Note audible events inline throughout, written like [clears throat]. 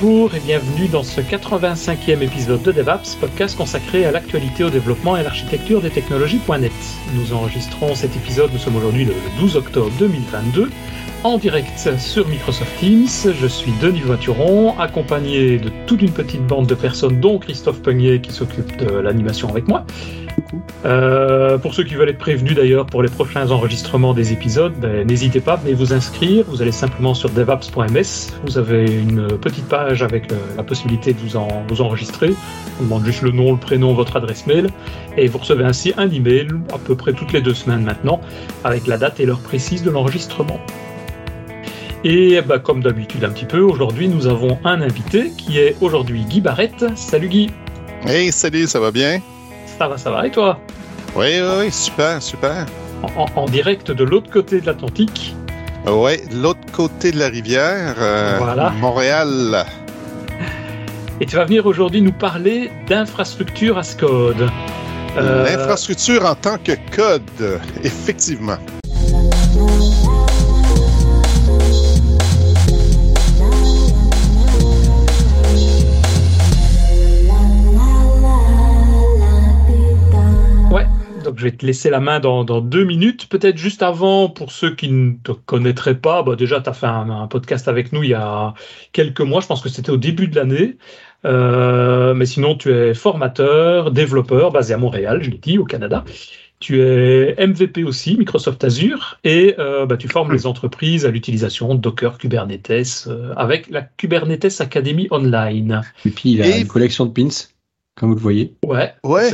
Bonjour et bienvenue dans ce 85e épisode de DevApps, podcast consacré à l'actualité, au développement et à l'architecture des technologies.net. Nous enregistrons cet épisode, nous sommes aujourd'hui le 12 octobre 2022, en direct sur Microsoft Teams. Je suis Denis Voituron, accompagné de toute une petite bande de personnes, dont Christophe Peugnier qui s'occupe de l'animation avec moi. Euh, pour ceux qui veulent être prévenus d'ailleurs pour les prochains enregistrements des épisodes, ben, n'hésitez pas, venez vous inscrire. Vous allez simplement sur devaps.ms. Vous avez une petite page avec la possibilité de vous, en, vous enregistrer. On demande juste le nom, le prénom, votre adresse mail. Et vous recevez ainsi un email à peu près toutes les deux semaines maintenant avec la date et l'heure précise de l'enregistrement. Et bah, comme d'habitude un petit peu, aujourd'hui nous avons un invité qui est aujourd'hui Guy Barrette. Salut Guy. Hey, salut, ça va bien? Ça va, ça va. Et toi Oui, oui, oui, super, super. En, direct de l'autre côté de l'Atlantique. Oui, de l'autre côté de la rivière, euh, voilà. Montréal. Et tu vas venir aujourd'hui nous parler d'infrastructure as code. Euh... L'infrastructure en tant que code, effectivement. Je vais te laisser la main dans, deux minutes. Peut-être juste avant, pour ceux qui ne te connaîtraient pas, bah déjà, tu as fait un, podcast avec nous il y a quelques mois, je pense que c'était au début de l'année. Euh, mais sinon, tu es formateur, développeur, basé à Montréal, je l'ai dit, au Canada. Tu es MVP aussi, Microsoft Azure, et euh, bah, tu formes les entreprises à l'utilisation de Docker Kubernetes euh, avec la Kubernetes Academy Online. Et puis il a une collection de pins comme vous le voyez. Ouais. Ouais.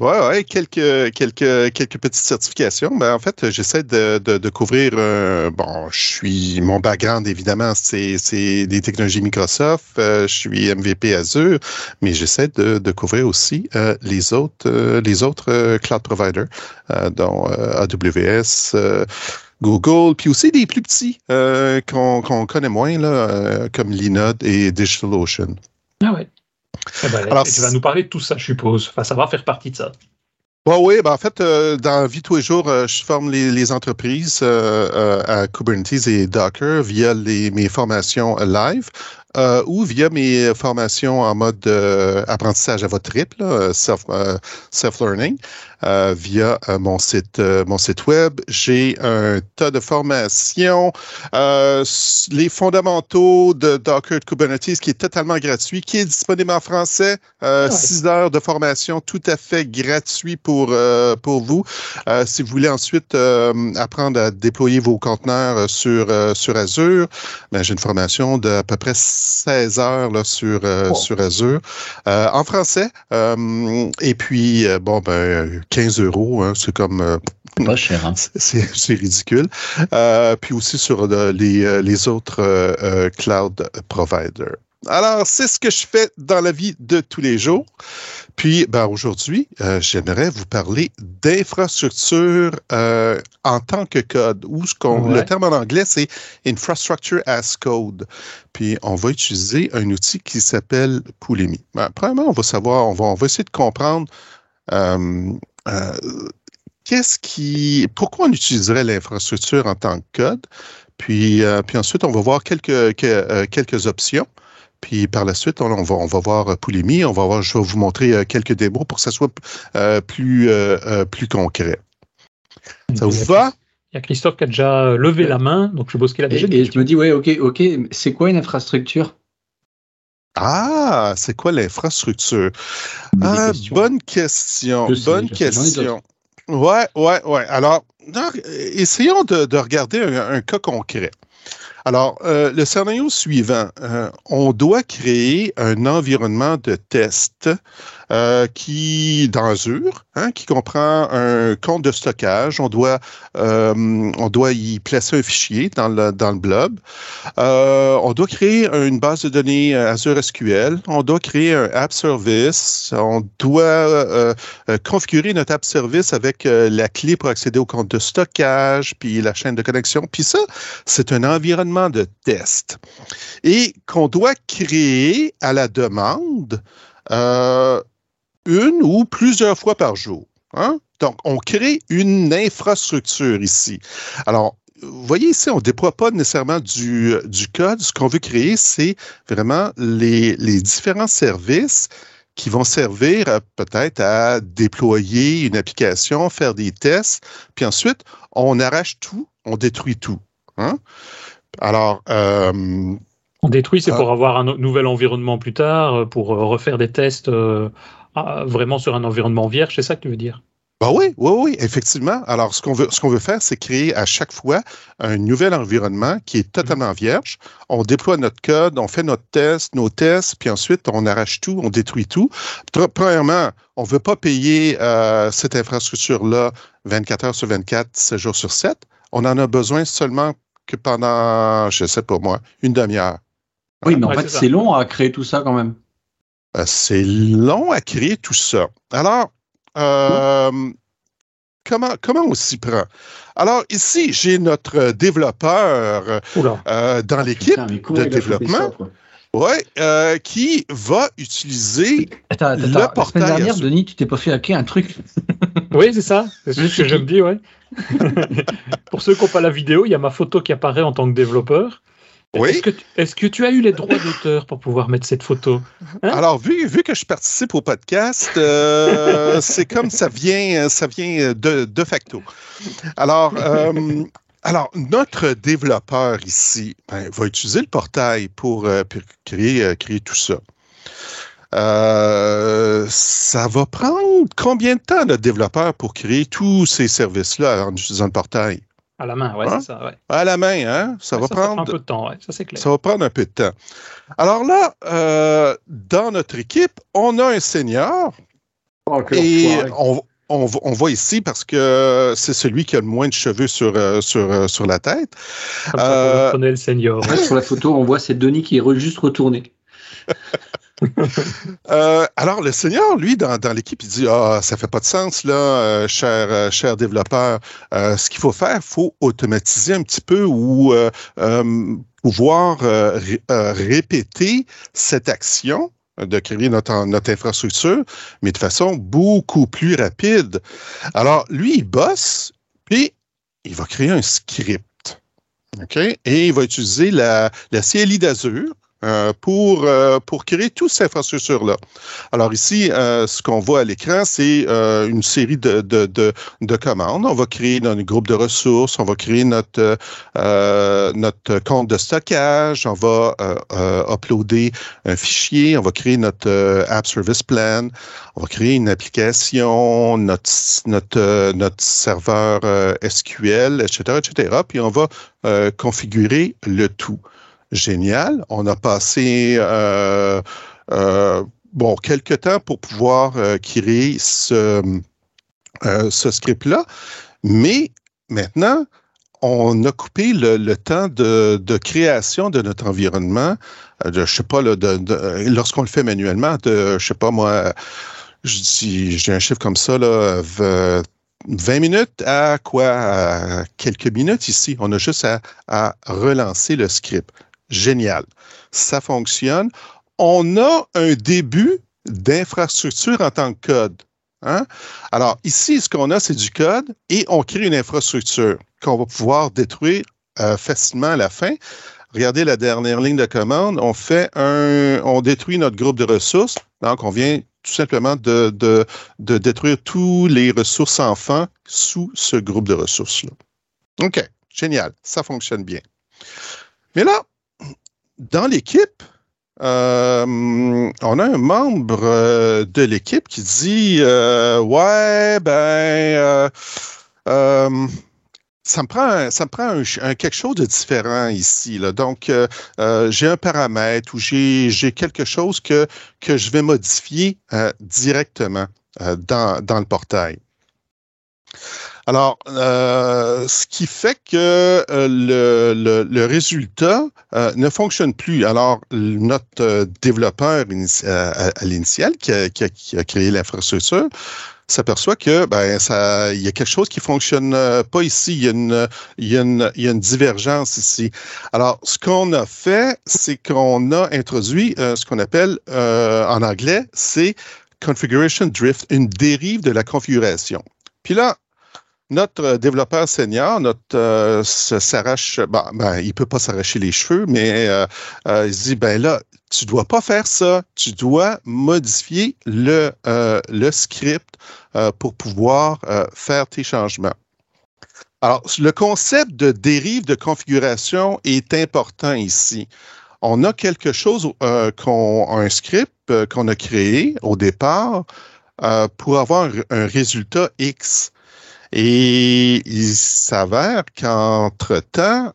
ouais, ouais, quelques, quelques, quelques petites certifications. Ben, en fait, j'essaie de, de, couvrir. Euh, bon, je suis. Mon background, évidemment, c'est des technologies Microsoft. Euh, je suis MVP Azure, mais j'essaie de, de couvrir aussi euh, les autres, les autres cloud providers, dont AWS. Google, puis aussi des plus petits qu'on connaît moins, là, comme Linode et DigitalOcean. Ah ouais. Eh ben, Alors, tu vas nous parler de tout ça, je suppose. Enfin, ça va faire partie de ça. oui, ben en fait, euh, dans vie tous les jours, euh, je forme les, entreprises euh, à Kubernetes et Docker via les, mes formations live. Euh, ou via mes formations en mode euh, apprentissage à votre rythme, euh, self-learning, via mon site mon site web. J'ai un tas de formations, les fondamentaux de Docker de Kubernetes qui est totalement gratuit, qui est disponible en français, ah six heures de formation tout à fait gratuit pour pour vous. si vous voulez ensuite apprendre à déployer vos conteneurs sur sur Azure, ben, j'ai une formation de à peu près 16 heures là, sur, euh, oh. sur Azure euh, en français. Euh, et puis, bon, ben, 15 euros, hein, c'est comme. pas cher, hein? [laughs] C'est ridicule. puis aussi sur les, les autres cloud providers. Alors, c'est ce que je fais dans la vie de tous les jours. Puis, ben, aujourd'hui, euh, j'aimerais vous parler d'infrastructure euh, en tant que code, ou ce qu'on, le terme en anglais, c'est Infrastructure as Code. Puis, on va utiliser un outil qui s'appelle Poulemi. Ben, premièrement, on va savoir, on va, on va essayer de comprendre euh, qu'est-ce qui, pourquoi on utiliserait l'infrastructure en tant que code. Puis, puis ensuite, on va voir quelques, quelques options. Puis par la suite, on, va, on va voir euh, Poulimi, on va voir, je vais vous montrer euh, quelques démos pour que ça soit euh, plus, plus concret. Ça vous va? Il y a Christophe qui a déjà levé la main, donc je suppose qu'il a déjà Et, et je me dis, ouais, ok, ok, c'est quoi une infrastructure? Ah, c'est quoi l'infrastructure? Ah, bonne question. bonne question. Ouais, ouais, ouais. Alors, essayons de, regarder un, cas concret. Alors, euh, le scénario suivant, euh, on doit créer un environnement de test euh, qui dans Azure, hein, qui comprend un compte de stockage. On doit, euh, on doit y placer un fichier dans le, dans blob. Euh, on doit créer une base de données Azure SQL. On doit créer un app service. On doit configurer notre app service avec la clé pour accéder au compte de stockage, puis la chaîne de connexion. Puis ça, c'est un environnement de test et qu'on doit créer à la demande une ou plusieurs fois par jour. Hein? Donc, on crée une infrastructure ici. Alors, vous voyez ici, on ne déploie pas nécessairement du, du code. Ce qu'on veut créer, c'est vraiment les, les différents services qui vont servir peut-être à déployer une application, faire des tests, puis ensuite, on arrache tout, on détruit tout. Hein? Alors, euh, on détruit, c'est pour avoir un nouvel environnement plus tard, pour refaire des tests euh, vraiment sur un environnement vierge, c'est ça que tu veux dire? Bah oui, oui, oui, effectivement. Alors, ce qu'on veut, ce qu'on veut faire, c'est créer à chaque fois un nouvel environnement qui est totalement vierge. On déploie notre code, on fait notre test, nos tests, puis ensuite, on arrache tout, on détruit tout. Premièrement, on ne veut pas payer euh, cette infrastructure-là 24 heures sur 24, 7 jours sur 7. On en a besoin seulement que pendant, je sais pas moi, une demi-heure. Oui, mais en fait, c'est long à créer tout ça quand même. Euh, c'est long à créer tout ça. Alors, euh, comment, comment on s'y prend? Alors, ici, j'ai notre développeur euh, dans l'équipe de développement. Qui va utiliser attends, attends, le portail. La semaine dernière, Denis, tu t'es pas fait hacker un truc? [laughs] oui, c'est ça. C'est ce que je me dis, ouais. [laughs] Pour ceux qui n'ont pas la vidéo, il y a ma photo qui apparaît en tant que développeur. Oui. Est-ce que, tu as eu les droits d'auteur pour pouvoir mettre cette photo? Hein? Alors, vu, vu que je participe au podcast, euh, [laughs] c'est comme ça vient, ça vient de, facto. Alors, euh, alors, notre développeur ici ben, va utiliser le portail pour, euh, créer, créer tout ça. ça va prendre combien de temps, notre développeur, pour créer tous ces services-là en utilisant le portail? À la main, oui, c'est hein? ça. Ouais. À la main, hein? Ça va prendre. un peu de temps, oui, ça c'est clair. Ça va prendre un peu de temps. Alors là, euh, dans notre équipe, on a un senior. Oh, et on, on, on, voit ici parce que c'est celui qui a le moins de cheveux sur, euh, sur, euh, sur la tête. Euh, le senior. sur la photo, on voit c'est Denis qui est juste retourné. [laughs] Euh, alors, le Seigneur, lui, dans, l'équipe, il dit Ah, ça fait pas de sens, là, euh, cher, euh, cher développeur. ce qu'il faut faire, il faut automatiser un petit peu ou pouvoir répéter cette action de créer notre, notre infrastructure, mais de façon beaucoup plus rapide. Alors, lui, il bosse, puis il va créer un script. OK? Et il va utiliser la, la CLI d'Azure euh, pour, euh, pour créer toute cette infrastructure-là. Alors ici, euh, ce qu'on voit à l'écran, c'est une série de, de, de, de, commandes. On va créer notre groupe de ressources, on va créer notre, notre compte de stockage, on va uploader un fichier, on va créer notre App Service Plan, on va créer une application, notre, notre, notre serveur SQL, etc., etc., puis on va configurer le tout génial. On a passé euh, euh, bon quelques temps pour pouvoir euh, créer ce, script-là, mais maintenant, on a coupé le, temps de, création de notre environnement, de, je sais pas, lorsqu'on le fait manuellement, de, je sais pas moi, j'ai un chiffre comme ça, là, 20 minutes à quoi? À quelques minutes ici. On a juste à relancer le script génial. Ça fonctionne. On a un début d'infrastructure en tant que code. Hein? Alors, ici, ce qu'on a, c'est du code et on crée une infrastructure qu'on va pouvoir détruire euh, facilement à la fin. Regardez la dernière ligne de commande. On fait un, on détruit notre groupe de ressources. Donc, on vient tout simplement de, de, de détruire tous les ressources enfants sous ce groupe de ressources-là. OK, génial. Ça fonctionne bien. Mais là, dans l'équipe, euh, on a un membre euh, de l'équipe qui dit euh, Ouais, ben, ça me prend, ça me prend quelque chose de différent ici. Là. Donc, j'ai un paramètre ou j'ai quelque chose que, que je vais modifier directement dans, dans le portail. Alors, euh, ce qui fait que euh, le, le, résultat euh, ne fonctionne plus. Alors, notre développeur à, l'initial qui a, qui, a, créé l'infrastructure s'aperçoit que ben ça il y a quelque chose qui fonctionne pas ici. Il y a une il y a une, il y a une divergence ici. Alors ce qu'on a fait c'est qu'on a introduit ce qu'on appelle en anglais c'est configuration drift une dérive de la configuration. Puis là notre développeur senior, notre s'arrache, ben, peut pas s'arracher les cheveux, mais il se dit ben là, tu dois pas faire ça. Tu dois modifier le, script pour pouvoir faire tes changements. Alors, le concept de dérive de configuration est important ici. On a quelque chose, euh, qu'on, un script euh, qu'on a créé au départ euh, pour avoir un, résultat X. Et il s'avère qu'entre-temps,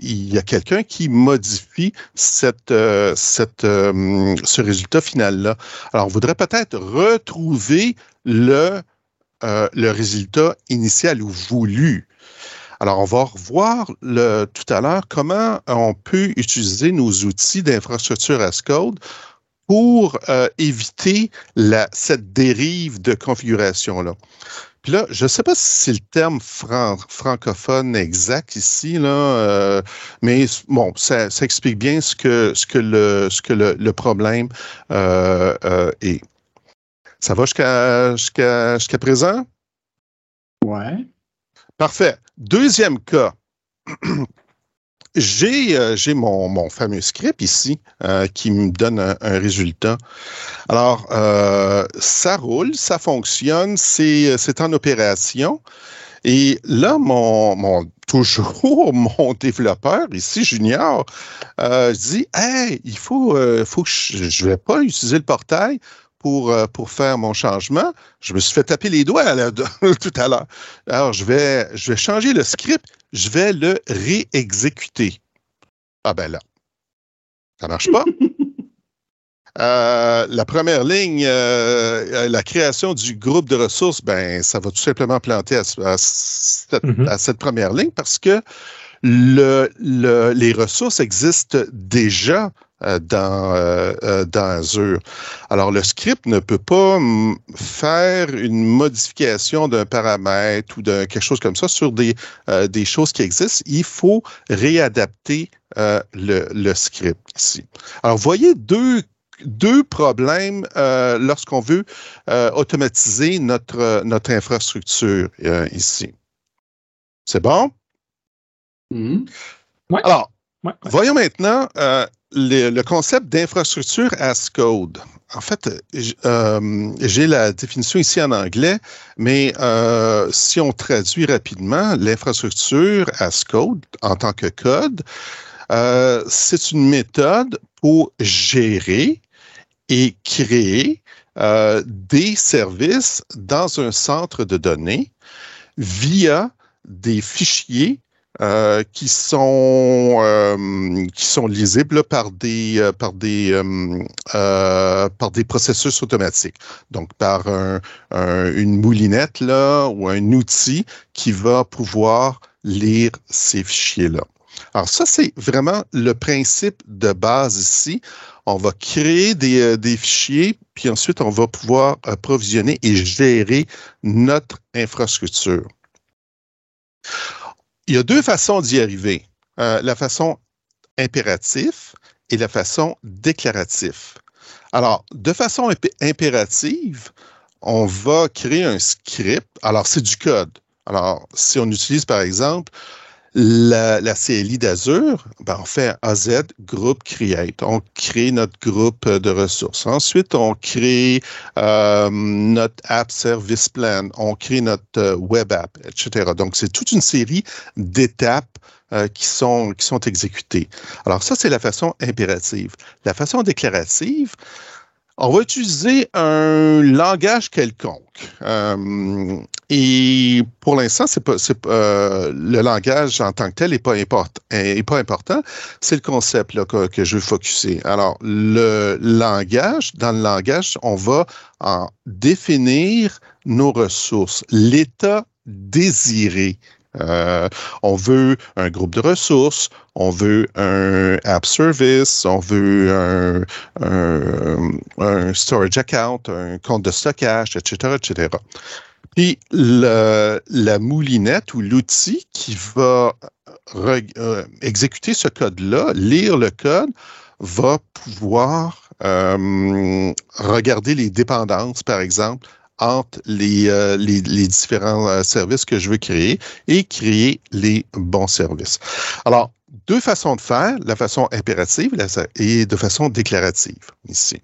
il y a quelqu'un qui modifie cette, cette, ce résultat final-là. Alors, on voudrait peut-être retrouver le, résultat initial ou voulu. Alors, on va revoir tout à l'heure comment on peut utiliser nos outils d'infrastructure as code pour euh, éviter cette dérive de configuration-là. Puis là, je ne sais pas si c'est le terme francophone exact ici, là, euh, mais bon, ça, ça, explique bien ce que, ce que, le, ce que le, le problème euh, euh est. Ça va jusqu'à jusqu'à jusqu'à présent? Ouais. Parfait. Deuxième cas. J'ai euh, mon, fameux script ici euh, qui me donne un, résultat. Alors, euh, ça roule, ça fonctionne, c'est en opération. Et là, mon, mon toujours [laughs] mon développeur ici, Junior, dit Hey, il faut, faut que je ne vais pas utiliser le portail pour, euh, pour faire mon changement. Je me suis fait taper les doigts [laughs] tout à l'heure. Alors, je vais, je vais changer le script, je vais le réexécuter. Ah ben là, ça marche pas? [laughs] Euh, la première ligne, euh, la création du groupe de ressources, ben, ça va tout simplement planter à, mm-hmm. à cette, première ligne parce que le, le, les ressources existent déjà euh, dans, euh, euh, dans Azure. Alors, le script ne peut pas faire une modification d'un paramètre ou de quelque chose comme ça sur des, des choses qui existent. Il faut réadapter le, le script ici. Alors, vous voyez deux deux problèmes lorsqu'on veut automatiser notre, notre infrastructure ici. C'est bon? Mm-hmm. Alors, voyons maintenant le, concept d'infrastructure as code. En fait, euh, j'ai la définition ici en anglais, mais euh, si on traduit rapidement, l'infrastructure as code en tant que code, euh, c'est une méthode pour gérer et créer des services dans un centre de données via des fichiers euh, qui sont euh, qui sont lisibles par des euh, par des par des processus automatiques. Donc par une moulinette là ou un outil qui va pouvoir lire ces fichiers là. Alors ça c'est vraiment le principe de base ici. On va créer des, des fichiers, puis ensuite on va pouvoir approvisionner et gérer notre infrastructure il y a deux façons d'y arriver. Euh, la façon impérative et la façon déclarative. Alors, de façon impérative, on va créer un script. Alors, c'est du code. Alors, si on utilise, par exemple, la, la CLI d'Azure, ben, on fait AZ Group Create. On crée notre groupe de ressources. Ensuite, on crée euh, notre App Service Plan. On crée notre euh, Web App, etc. Donc, c'est toute une série d'étapes euh, qui, sont, qui sont exécutées. Alors, ça, c'est la façon impérative. La façon déclarative, on va utiliser un langage quelconque. Euh, et pour l'instant, c'est pas, euh, le langage en tant que tel n'est pas, pas important. C'est le concept là, que, je veux focuser. Alors, le langage, dans le langage, on va en définir nos ressources, l'état désiré euh, on veut un groupe de ressources, on veut un app service, on veut un, storage account, un compte de stockage, etc., etc. Puis la moulinette ou l'outil qui va euh, exécuter ce code-là, lire le code, va pouvoir euh, regarder les dépendances, par exemple, entre les, les, différents services que je veux créer et créer les bons services. Alors, deux façons de faire, la façon impérative et de façon déclarative ici.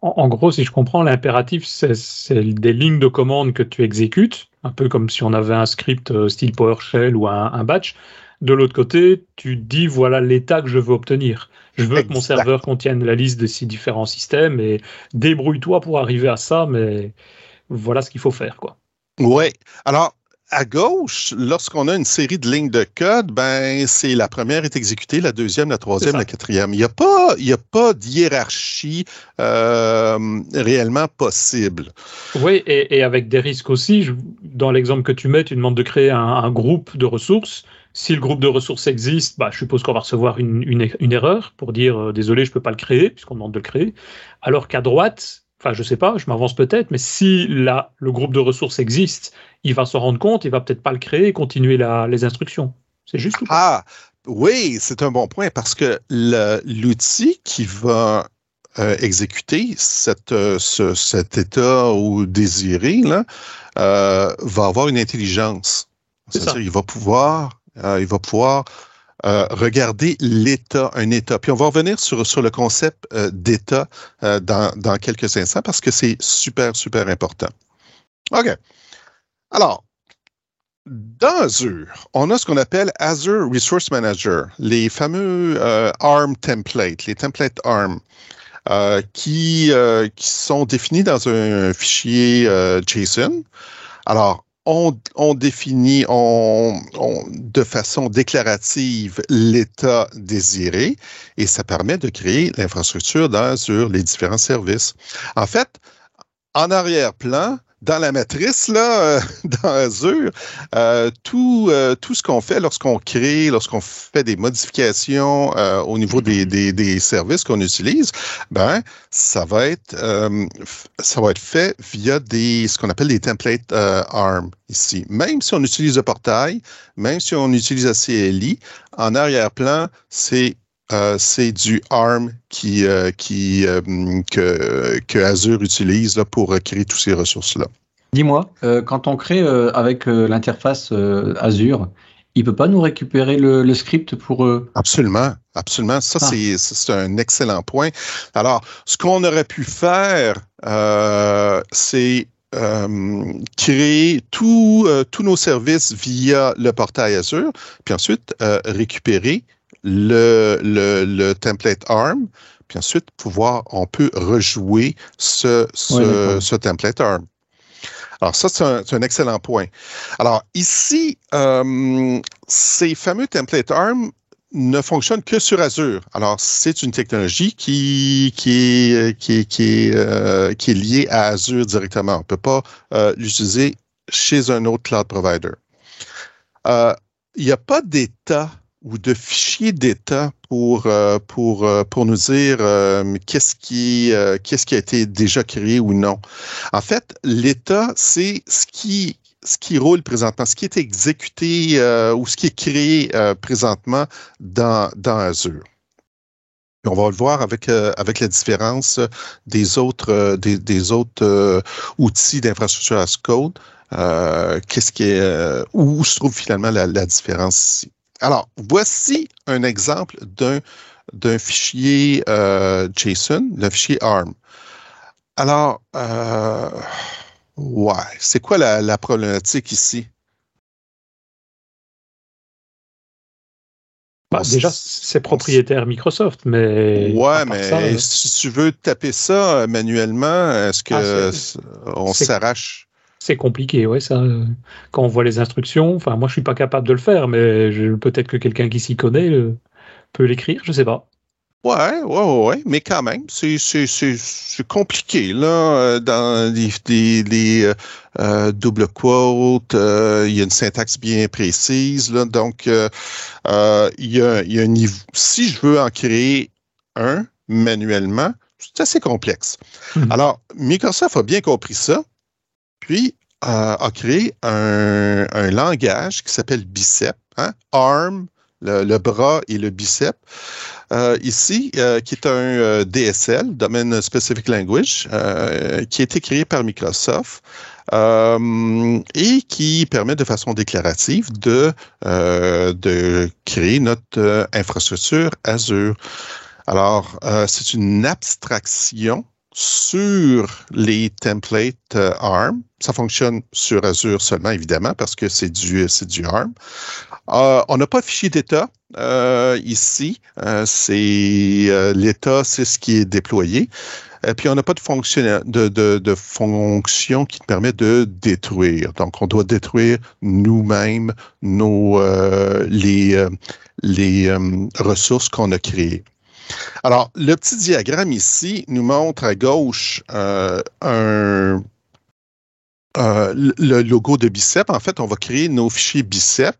En, gros, si je comprends, l'impératif, c'est des lignes de commande que tu exécutes, un peu comme si on avait un script euh, style PowerShell ou un, batch. De l'autre côté, tu dis voilà l'état que je veux obtenir. Je veux que mon serveur contienne la liste de ces différents systèmes et débrouille-toi pour arriver à ça, mais voilà ce qu'il faut faire, quoi. Ouais. Alors, à gauche, lorsqu'on a une série de lignes de code, ben c'est la première est exécutée, la deuxième, la troisième, la quatrième. Il n'y a pas, il y a pas de hiérarchie euh, réellement possible. Oui, et, avec des risques aussi. dans l'exemple que tu mets, tu demandes de créer un, groupe de ressources. Si le groupe de ressources existe, bah, je suppose qu'on va recevoir une, une, erreur pour dire euh, désolé, je ne peux pas le créer, puisqu'on demande de le créer. Alors qu'à droite, enfin je sais pas, je m'avance peut-être, mais si là, le groupe de ressources existe, il va se rendre compte, il va peut-être pas le créer et continuer les instructions. C'est juste Ah, oui, c'est un bon point parce que l'outil qui va euh, exécuter cette, euh, cet état ou désiré là, euh, va avoir une intelligence. C'est-à-dire, il va pouvoir, il va pouvoir euh, regardez l'état, un état. Puis on va revenir sur, sur le concept euh, d'état euh, dans, dans, quelques instants parce que c'est super, super important. OK. Alors, dans Azure, on a ce qu'on appelle Azure Resource Manager, les fameux ARM templates, les templates ARM. qui, qui sont définis dans un fichier JSON. Alors, on, définit de façon déclarative l'état désiré et ça permet de créer l'infrastructure sur les différents services. En fait, en arrière-plan, dans la matrice, là, euh, [laughs] dans Azure, euh, tout, euh, tout ce qu'on fait lorsqu'on crée, lorsqu'on fait des modifications au niveau des, des, des services qu'on utilise, ben, ça va être, ça va être fait via des, ce qu'on appelle des templates ARM ici. Même si on utilise le portail, même si on utilise la CLI, en arrière-plan, c'est c'est du ARM qui, qui, que, que, Azure utilise là, pour créer toutes ces ressources-là. Dis-moi, euh, quand on crée euh, avec euh, l'interface Azure, il peut pas nous récupérer le, script pour... Absolument, absolument. Ça, ah. c'est un excellent point. Alors, ce qu'on aurait pu faire, c'est créer tous nos services via le portail Azure, puis ensuite récupérer le, le, template ARM, puis ensuite pouvoir, on peut rejouer ce, ce template ARM. Alors ça, c'est un, excellent point. Alors ici, euh, ces fameux templates ARM ne fonctionnent que sur Azure. Alors c'est une technologie qui, qui, est, qui, qui, euh, qui est liée à Azure directement. On ne peut pas euh, l'utiliser chez un autre cloud provider. Il n'y a pas d'état ou de fichiers d'état pour, euh, pour, euh, pour nous dire euh, qu'est-ce qui, qu'est-ce qui a été déjà créé ou non. En fait, l'état, c'est ce qui, ce qui roule présentement, ce qui est exécuté ou ce qui est créé présentement dans, dans Azure. on va le voir avec, avec la différence des autres, des, autres outils d'infrastructure as code. qu'est-ce qui où se trouve finalement la différence ici. Alors, voici un exemple d'un fichier euh, JSON, le fichier ARM. Alors, euh, ouais, c'est quoi la, problématique ici? Bah, déjà, c'est propriétaire Microsoft, mais. Ouais, mais euh, si tu veux taper ça manuellement, est-ce que ah, on s'arrache? C'est compliqué, ouais, ça. Quand on voit les instructions, enfin, moi, je suis pas capable de le faire, mais peut-être que quelqu'un qui s'y connaît euh, peut l'écrire, je sais pas. Ouais, ouais, ouais, mais quand même, c'est compliqué, là, euh, dans les, les, euh, double quotes, il y a une syntaxe bien précise, là, donc il, y a, il y a un niveau. Si je veux en créer un manuellement, c'est assez complexe. Mhm. Alors, Microsoft a bien compris ça, puis euh, a créé un, langage qui s'appelle Bicep, hein, ARM le, bras et le bicep. Euh, ici, euh, qui est un euh, DSL, Domain Specific Language, qui a été créé par Microsoft et qui permet de façon déclarative de, de créer notre infrastructure Azure. Alors, c'est une abstraction sur les templates ARM. Ça fonctionne sur Azure seulement, évidemment, parce que c'est du, du ARM. Euh, on n'a pas de fichier d'état euh, ici. Euh, c'est l'état, c'est ce qui est déployé. Et puis on n'a pas de fonction de, de, fonction qui permet de détruire. Donc on doit détruire nous-mêmes nos les les ressources qu'on a créées. Alors le petit diagramme ici nous montre à gauche un le logo de Bicep. En fait, on va créer nos fichiers Bicep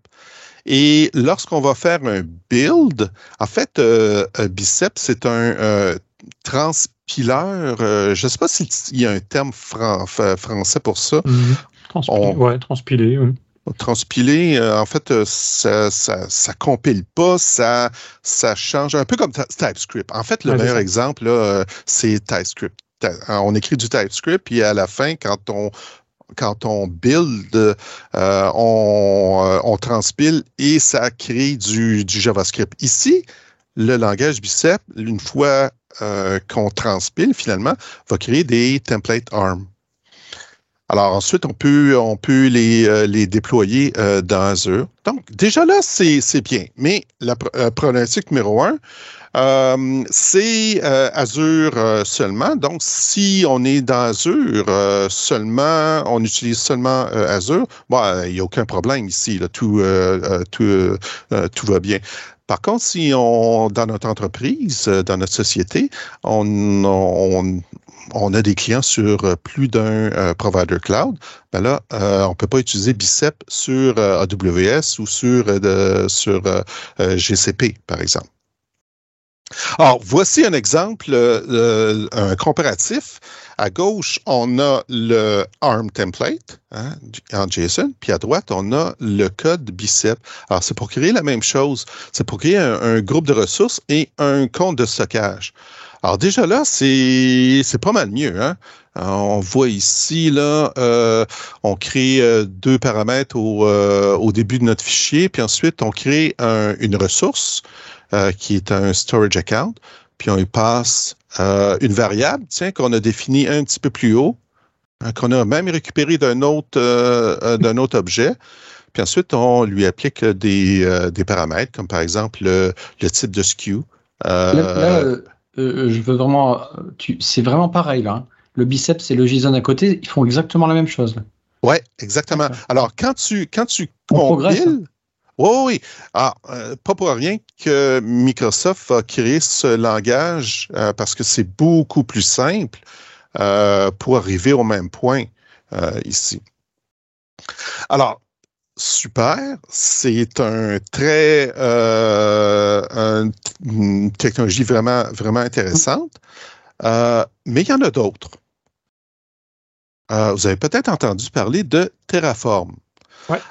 et lorsqu'on va faire un build, en fait, euh, Bicep, c'est un euh, transpileur. Euh, je ne sais pas s'il y a un terme français pour ça. Oui, transpilé. Oui. Transpiler, en fait, ça, ça, compile pas, ça, ça change un peu comme TypeScript. En fait, le meilleur exemple, c'est TypeScript. On écrit du TypeScript, puis à la fin, quand on quand on build, euh, euh, on, transpile et ça crée du, JavaScript. Ici, le langage Bicep, une fois euh, qu'on transpile, finalement, va créer des templates ARM. Alors ensuite, on peut, peut les, déployer dans Azure. Donc, déjà là, c'est bien. Mais la problématique numéro un, euh, c'est euh, Azure euh, seulement. Donc, si on est dans Azure seulement, on utilise seulement Azure, bon, il n'y a aucun problème ici. Tout, tout, tout va bien. Par contre, si on, dans notre entreprise, dans notre société, on, a des clients sur plus d'un provider cloud, ben là, on ne peut pas utiliser Bicep sur AWS ou sur, sur GCP, par exemple. Alors, voici un exemple, euh, un comparatif. À gauche, on a le ARM template hein, en JSON, puis à droite, on a le code Bicep. Alors, c'est pour créer la même chose. C'est pour créer un, groupe de ressources et un compte de stockage. Alors déjà là, c'est pas mal mieux. Hein? on voit ici, là, euh, on crée euh, deux paramètres au, au, début de notre fichier, puis ensuite, on crée une ressource. Euh, qui est un storage account, puis on y passe euh, une variable, tiens, qu'on a définie un petit peu plus haut, hein, qu'on a même récupéré d'un autre, euh, d'un autre objet. Puis ensuite, on lui applique des, des paramètres, comme par exemple le, type de SKU. là, je veux vraiment. C'est vraiment pareil, là. Hein. Le biceps et le JSON à côté, ils font exactement la même chose. Oui, exactement. Alors, quand tu, quand tu compiles, oui, oui. Ah, euh, pas pour rien que Microsoft a créé ce langage euh, parce que c'est beaucoup plus simple euh, pour arriver au même point ici. Alors, super. C'est un très une technologie vraiment, vraiment intéressante. mais il y en a d'autres. vous avez peut-être entendu parler de Terraform.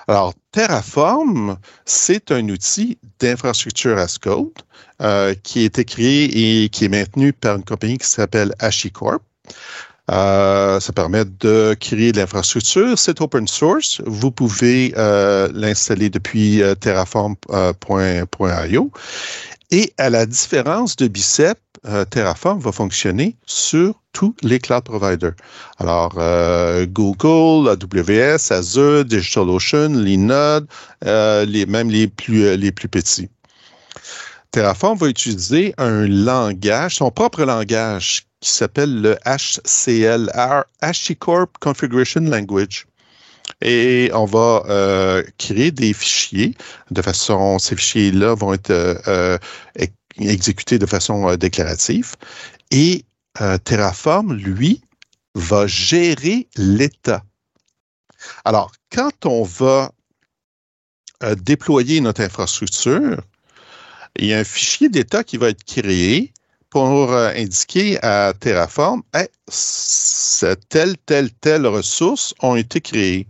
Alors, Terraform, c'est un outil d'infrastructure as code euh, qui a été créé et qui est maintenu par une compagnie qui s'appelle HashiCorp. Euh, ça permet de créer de l'infrastructure. C'est open source. Vous pouvez euh, l'installer depuis terraform.io. Et à la différence de Bicep, euh, Terraform va fonctionner sur tous les cloud providers. Alors, euh, Google, AWS, Azure, DigitalOcean, Linode, euh, même les plus, les plus petits. Terraform va utiliser un langage, son propre langage, qui s'appelle le HCLR, HashiCorp Configuration Language. Et on va créer des fichiers de façon, ces fichiers-là vont être exécuté de façon euh, déclarative. Et euh, Terraform, lui, va gérer l'état. Alors, quand on va euh, déployer notre infrastructure, il y a un fichier d'état qui va être créé pour indiquer à Terraform, telle, telle, telle ressource ont été créées.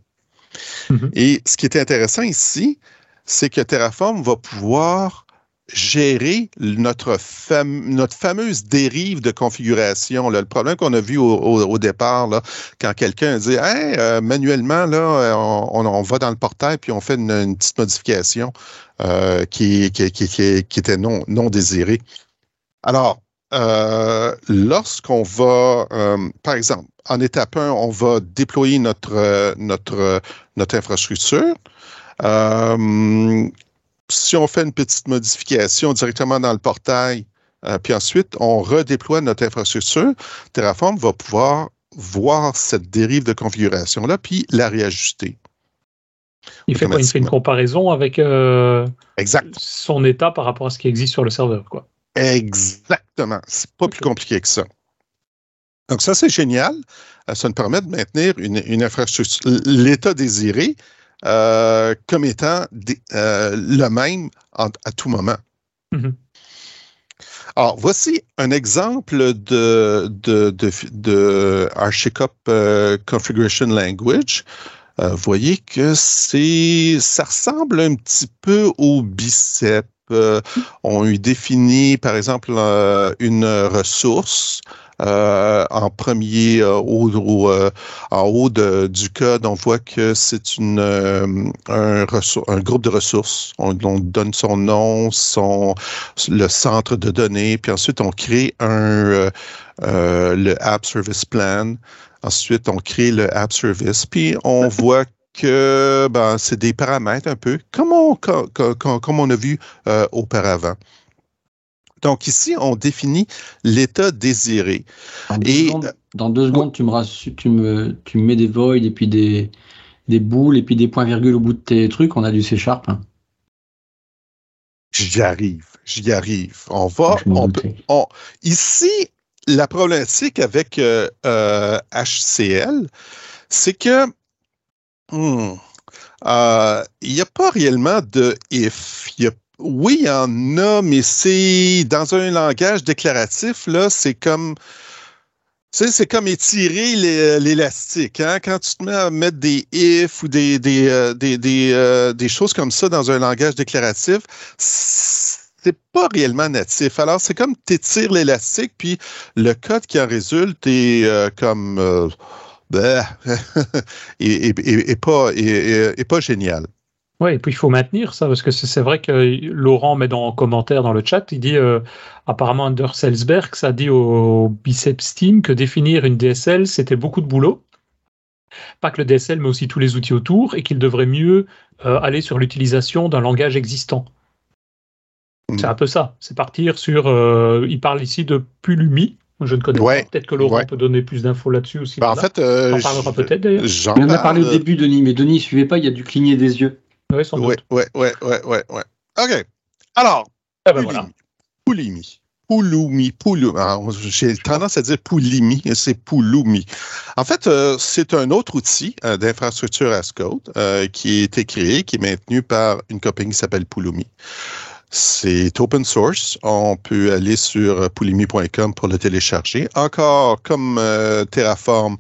Mm-hmm. Et ce qui est intéressant ici, c'est que Terraform va pouvoir gérer notre, fameuse dérive de configuration. Le problème qu'on a vu au, départ, quand quelqu'un dit hey, manuellement, là, on, va dans le portail puis on fait une, petite modification euh, qui, était non, désirée. Alors, euh, lorsqu'on va, euh, par exemple, en étape 1, on va déployer notre, notre, notre infrastructure si on fait une petite modification directement dans le portail, euh, puis ensuite on redéploie notre infrastructure, Terraform va pouvoir voir cette dérive de configuration-là, puis la réajuster. Il fait, quoi? Il fait une comparaison avec euh, son état par rapport à ce qui existe sur le serveur. Quoi. Exactement. C'est pas plus compliqué que ça. Donc ça, c'est génial. Euh, ça nous permet de maintenir une infrastructure, l'état désiré, euh, comme étant euh, le même à tout moment. Mm-hmm. Alors, voici un exemple de, de, de, de euh, Configuration Language. vous voyez que c'est, ça ressemble un petit peu au bicep. on lui définit, par exemple, une ressource. Euh, en premier euh, euh, en haut du code, on voit que c'est une un, un, groupe de ressources. On, donne son nom, son le centre de données, puis ensuite on crée un le App Service Plan. Ensuite, on crée le App Service, puis on [laughs] voit que ben, c'est des paramètres un peu comme on, comme, on a vu auparavant. Donc ici, on définit l'état désiré. Dans deux, et, secondes, dans deux secondes, tu, me tu, me, tu mets des voids et puis des, des boules et puis des points-virgules au bout de tes trucs. On a du C-Sharp. Hein. J'y arrive, j'y arrive. On va. On ici, la problématique avec HCL, euh, euh, c'est que hmm, euh, il n'y a pas réellement de if. Il n'y a oui, il y en a, mais c'est dans un langage déclaratif, là, c'est comme. Tu sais, c'est comme étirer l'élastique. Hein? Quand tu te mets à mettre des if ou des, des, euh, euh, des, choses comme ça dans un langage déclaratif, c'est pas réellement natif. Alors, c'est comme tu étires l'élastique, puis le code qui en résulte est euh, comme. [laughs] Ben, et, pas, et, pas génial. Oui, et puis il faut maintenir ça, parce que c'est vrai que Laurent met dans commentaire dans le chat, il dit euh, apparemment Anders Selsberg, ça dit au Biceps Team que définir une DSL, c'était beaucoup de boulot. Pas que le DSL, mais aussi tous les outils autour, et qu'il devrait mieux euh, aller sur l'utilisation d'un langage existant. Hmm. C'est un peu ça. C'est partir sur. Euh, il parle ici de Pulumi. Je ne connais pas. Peut-être que Laurent peut donner plus d'infos là-dessus aussi. Bah, en fait, on en parlera peut-être d'ailleurs. On en a parlé au début, Denis, mais Denis, ne suivez pas, il y a du cligner des yeux. Oui, sans ouais, ouais, ouais, ouais, ouais, ouais. OK. Alors, ah ben voilà. Poulimi. Pouloumi, Pouloumi. J'ai tendance à dire Poulimi, c'est Pouloumi. En fait, euh, c'est un autre outil euh, d'infrastructure as code euh, qui a été créé, qui est maintenu par une compagnie qui s'appelle Pouloumi. C'est open source. On peut aller sur poulimi.com pour le télécharger. Encore comme Terraform,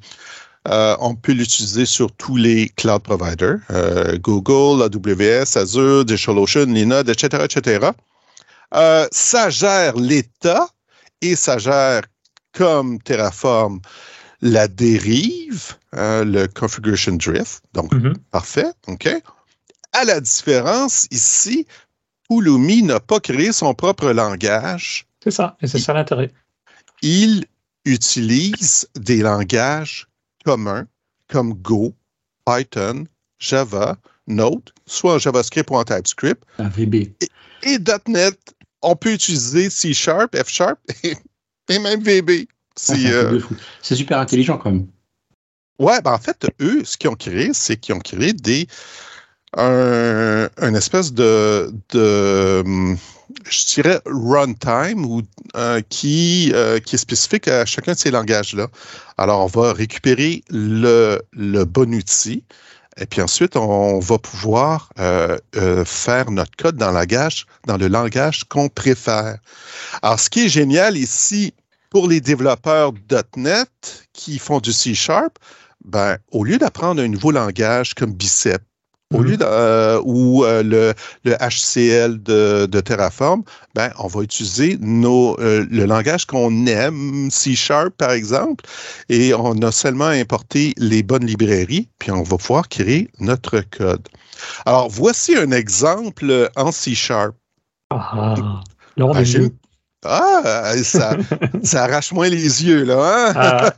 euh, on peut l'utiliser sur tous les cloud providers, euh, Google, AWS, Azure, DigitalOcean, Linode, etc., etc. Euh, ça gère l'état et ça gère comme Terraform la dérive, le configuration drift. Donc, mm-hmm. parfait, OK. À la différence, ici, Pulumi n'a pas créé son propre langage. C'est ça, et c'est ça l'intérêt. Il utilise des langages communs comme Go, Python, Java, Node, soit en JavaScript ou en TypeScript. VB. Et, .NET, on peut utiliser C Sharp, F Sharp [laughs] et, même VB. Ah, euh, c'est super intelligent quand même. Ouais, ben en fait, eux, ce qu'ils ont créé, c'est qu'ils ont créé des un, espèce de, de je dirais, runtime ou, euh, qui, euh, qui est spécifique à chacun de ces langages-là. Alors, on va récupérer le, le, bon outil et puis ensuite, on va pouvoir euh, faire notre code dans, dans le langage qu'on préfère. Alors, ce qui est génial ici pour les développeurs .NET qui font du C Sharp, ben, au lieu d'apprendre un nouveau langage comme Bicep Au mhm. lieu de, ou le, le, HCL de, de, Terraform, ben, on va utiliser nos, le langage qu'on aime, C Sharp par exemple, et on a seulement importé les bonnes librairies, puis on va pouvoir créer notre code. Alors, voici un exemple en C Sharp. Ah, ah, ça, [laughs] ça arrache moins les yeux, là. Hein? Ah.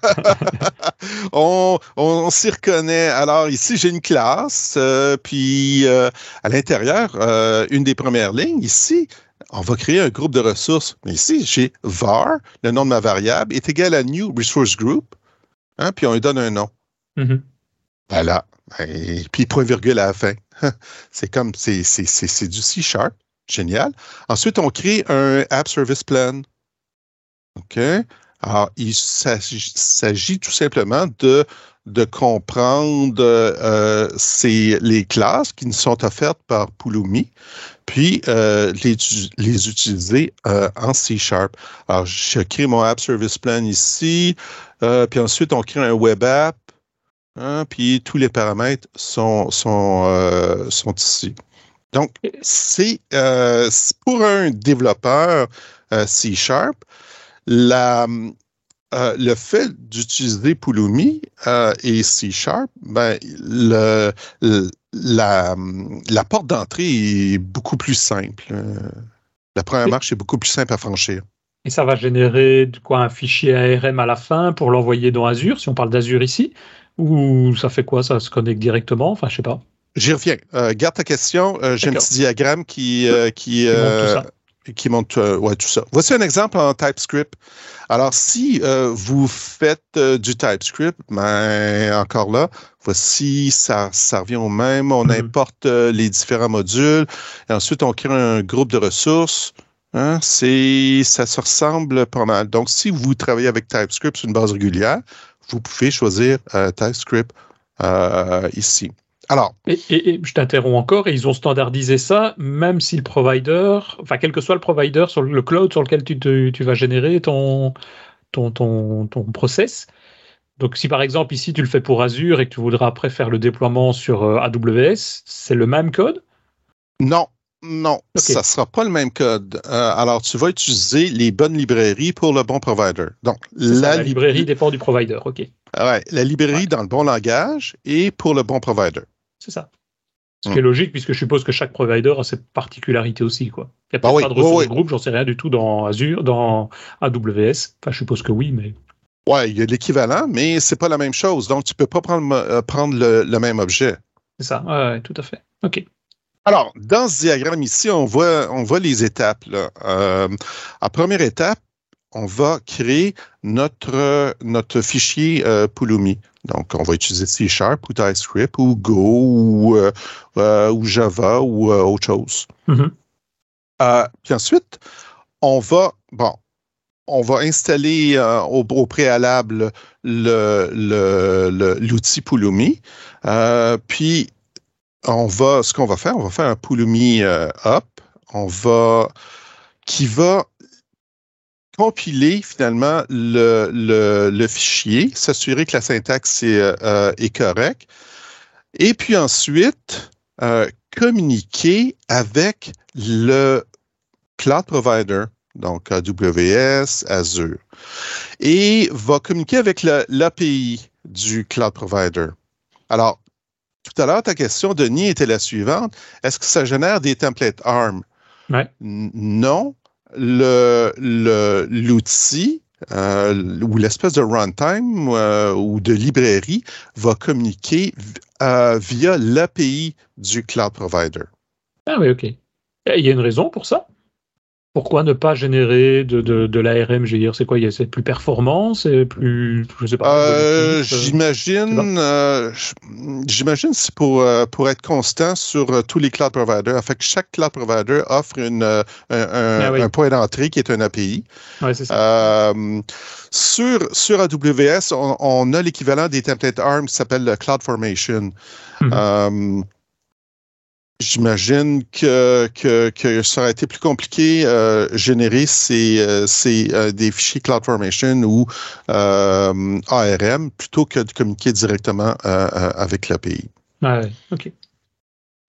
[laughs] on, s'y reconnaît. Alors, ici, j'ai une classe, euh, puis euh, à l'intérieur, euh, une des premières lignes, ici, on va créer un groupe de ressources. Mais ici, j'ai var, le nom de ma variable, est égal à new resource group, hein, puis on lui donne un nom. Mm-hmm. Voilà. Et puis, point virgule à la fin. [laughs] c'est comme, c'est du C-sharp. Génial. Ensuite, on crée un App Service Plan. OK? Alors, il s'agit tout simplement de, de comprendre euh, les classes qui nous sont offertes par Pulumi, puis euh, les, les, utiliser euh, en C Sharp. Alors, je crée mon App Service Plan ici, puis ensuite, on crée un Web App, hein, puis tous les paramètres sont, sont, sont ici. Donc, c'est euh, pour un développeur euh, C Sharp, la, euh, le fait d'utiliser Pulumi et C Sharp, ben, le, la, la, porte d'entrée est beaucoup plus simple. La première marche est beaucoup plus simple à franchir. Et ça va générer quoi, un fichier ARM à la fin pour l'envoyer dans Azure, si on parle d'Azure ici? Ou ça fait quoi Ça se connecte directement? Enfin, je sais pas. J'y reviens. Euh, garde ta question. Euh, j'ai un petit diagramme qui, euh, qui, qui montre, ouais, tout ça. Voici un exemple en TypeScript. Alors, si vous faites du TypeScript, ben, encore là, voici, ça, ça revient au même. On mm-hmm. importe les différents modules et ensuite on crée un groupe de ressources. Hein, c'est, ça se ressemble pas mal. Donc, si vous travaillez avec TypeScript sur une base régulière, vous pouvez choisir TypeScript ici. Alors. Et, je t'interromps encore, et ils ont standardisé ça, même si le provider, enfin, quel que soit le provider sur le cloud sur lequel tu, tu vas générer ton, ton, ton, ton, process. Donc, si par exemple ici tu le fais pour Azure et que tu voudras après faire le déploiement sur euh, AWS, c'est le même code? Non, non, ça ne sera pas le même code. Euh, alors, tu vas utiliser les bonnes librairies pour le bon provider. Donc, la, librairie dépend du provider, OK. Ouais, la librairie dans le bon langage et pour le bon provider. C'est ça. Ce qui est logique, puisque je suppose que chaque provider a ses particularités aussi. Quoi. Il n'y a bah pas, de ressources groupe, j'en sais rien du tout dans Azure, dans AWS. Enfin, je suppose que oui, mais. Ouais, il y a l'équivalent, mais c'est pas la même chose. Donc, tu peux pas prendre, euh, prendre le, même objet. C'est ça, ouais, tout à fait. OK. Alors, dans ce diagramme ici, on voit, on voit les étapes. Là. Euh, en première étape, on va créer notre, notre fichier euh, Pulumi. Donc, on va utiliser C Sharp ou TypeScript ou Go ou, euh, euh, Java ou autre chose. Mm-hmm. puis ensuite, on va, bon, on va installer au, préalable l'outil Pulumi. puis, on va, ce qu'on va faire, on va faire un Pulumi up. On va, qui va compiler finalement le, fichier, s'assurer que la syntaxe est, euh, correcte, et puis ensuite euh, communiquer avec le cloud provider, donc AWS, Azure, et va communiquer avec l'API du cloud provider. Alors, tout à l'heure, ta question, Denis, était la suivante. Est-ce que ça génère des templates ARM? Non, le, l'outil euh, ou l'espèce de runtime euh, ou de librairie va communiquer euh, via l'API du cloud provider. Ah oui, OK. Il y a une raison pour ça? Pourquoi ne pas générer de, de, de l'ARM Je veux dire, c'est quoi C'est plus performant C'est plus. Je sais pas. Euh, j'imagine. Euh, j'imagine c'est pour, euh, pour être constant sur tous les cloud providers. En fait, chaque cloud provider offre une, un, ah un, point d'entrée qui est un API. Oui, c'est ça. sur, sur AWS, on, a l'équivalent des templates ARM qui s'appelle le CloudFormation. Mm J'imagine que, que, ça aurait été plus compliqué euh, générer ces, euh, euh, des fichiers CloudFormation ou ARM plutôt que de communiquer directement avec l'API. Ah OK.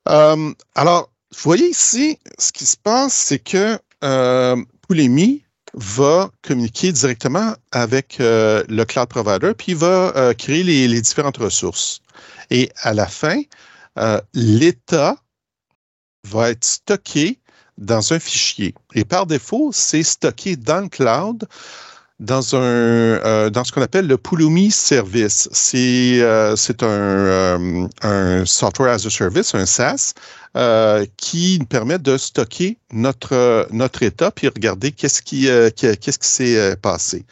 alors, vous voyez ici, ce qui se passe, c'est que euh, va communiquer directement avec le cloud provider, puis il va créer les, différentes ressources. Et à la fin, l'état va être stocké dans un fichier. Et par défaut, c'est stocké dans le cloud dans euh, ce qu'on appelle le Pulumi Service. C'est euh, euh, un software as a service, un SaaS, qui nous permet de stocker notre notre état puis regarder qu'est-ce qui qu'est-ce qui s'est passé.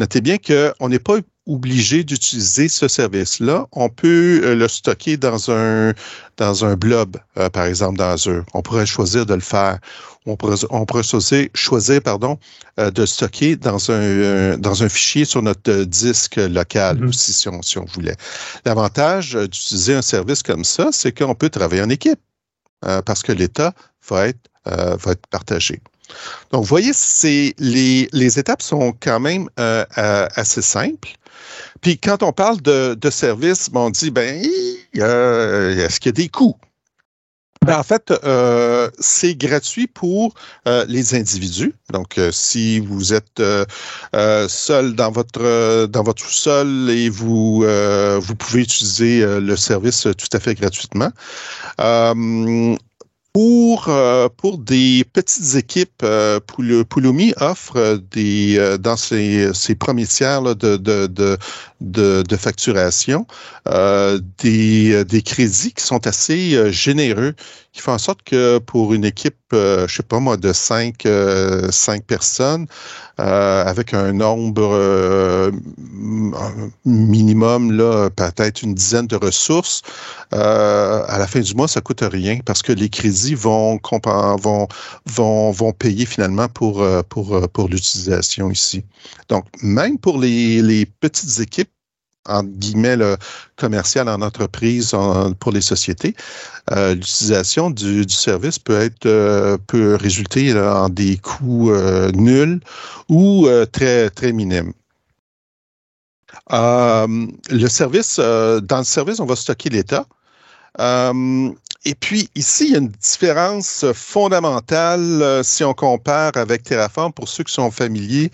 Notez bien qu'on n'est pas obligé d'utiliser ce service-là. On peut le stocker dans un dans un blob, par exemple dans Azure. On pourrait choisir de le faire on pourrait, choisir, pardon, euh, de stocker dans un, euh, dans un fichier sur notre disque local mm-hmm. aussi, si on, si on voulait. L'avantage euh, d'utiliser un service comme ça, c'est qu'on peut travailler en équipe parce que l'État va être, va être partagé. Donc, vous voyez, les, les étapes sont quand même assez simples. Puis quand on parle de, de service, on dit, ben, est-ce qu'il y a des coûts? Ben, en fait, euh, c'est gratuit pour euh, les individus. Donc, euh, si vous êtes seul dans votre dans votre sous-sol et vous vous pouvez utiliser le service tout à fait gratuitement. Pour, euh, pour des petites équipes, euh, Pulumi offre des, euh, dans ses, ses premiers tiers de, de, de, de, facturation des, des crédits qui sont assez généreux, qui font en sorte que pour une équipe, je sais pas moi, de cinq, cinq personnes, avec un nombre minimum, là, peut-être une dizaine de ressources, à la fin du mois, ça coûte rien parce que les crédits vont, vont, vont, vont payer finalement pour, euh, pour, euh, pour l'utilisation ici. Donc, même pour les, les petites équipes, en guillemets, le commercial en entreprise pour les sociétés, euh, l'utilisation du, service peut être peut résulter en des coûts nuls ou très très minimes. le service, dans le service, on va stocker l'état. Et puis ici, il y a une différence fondamentale euh, si on compare avec Terraform. Pour ceux qui sont familiers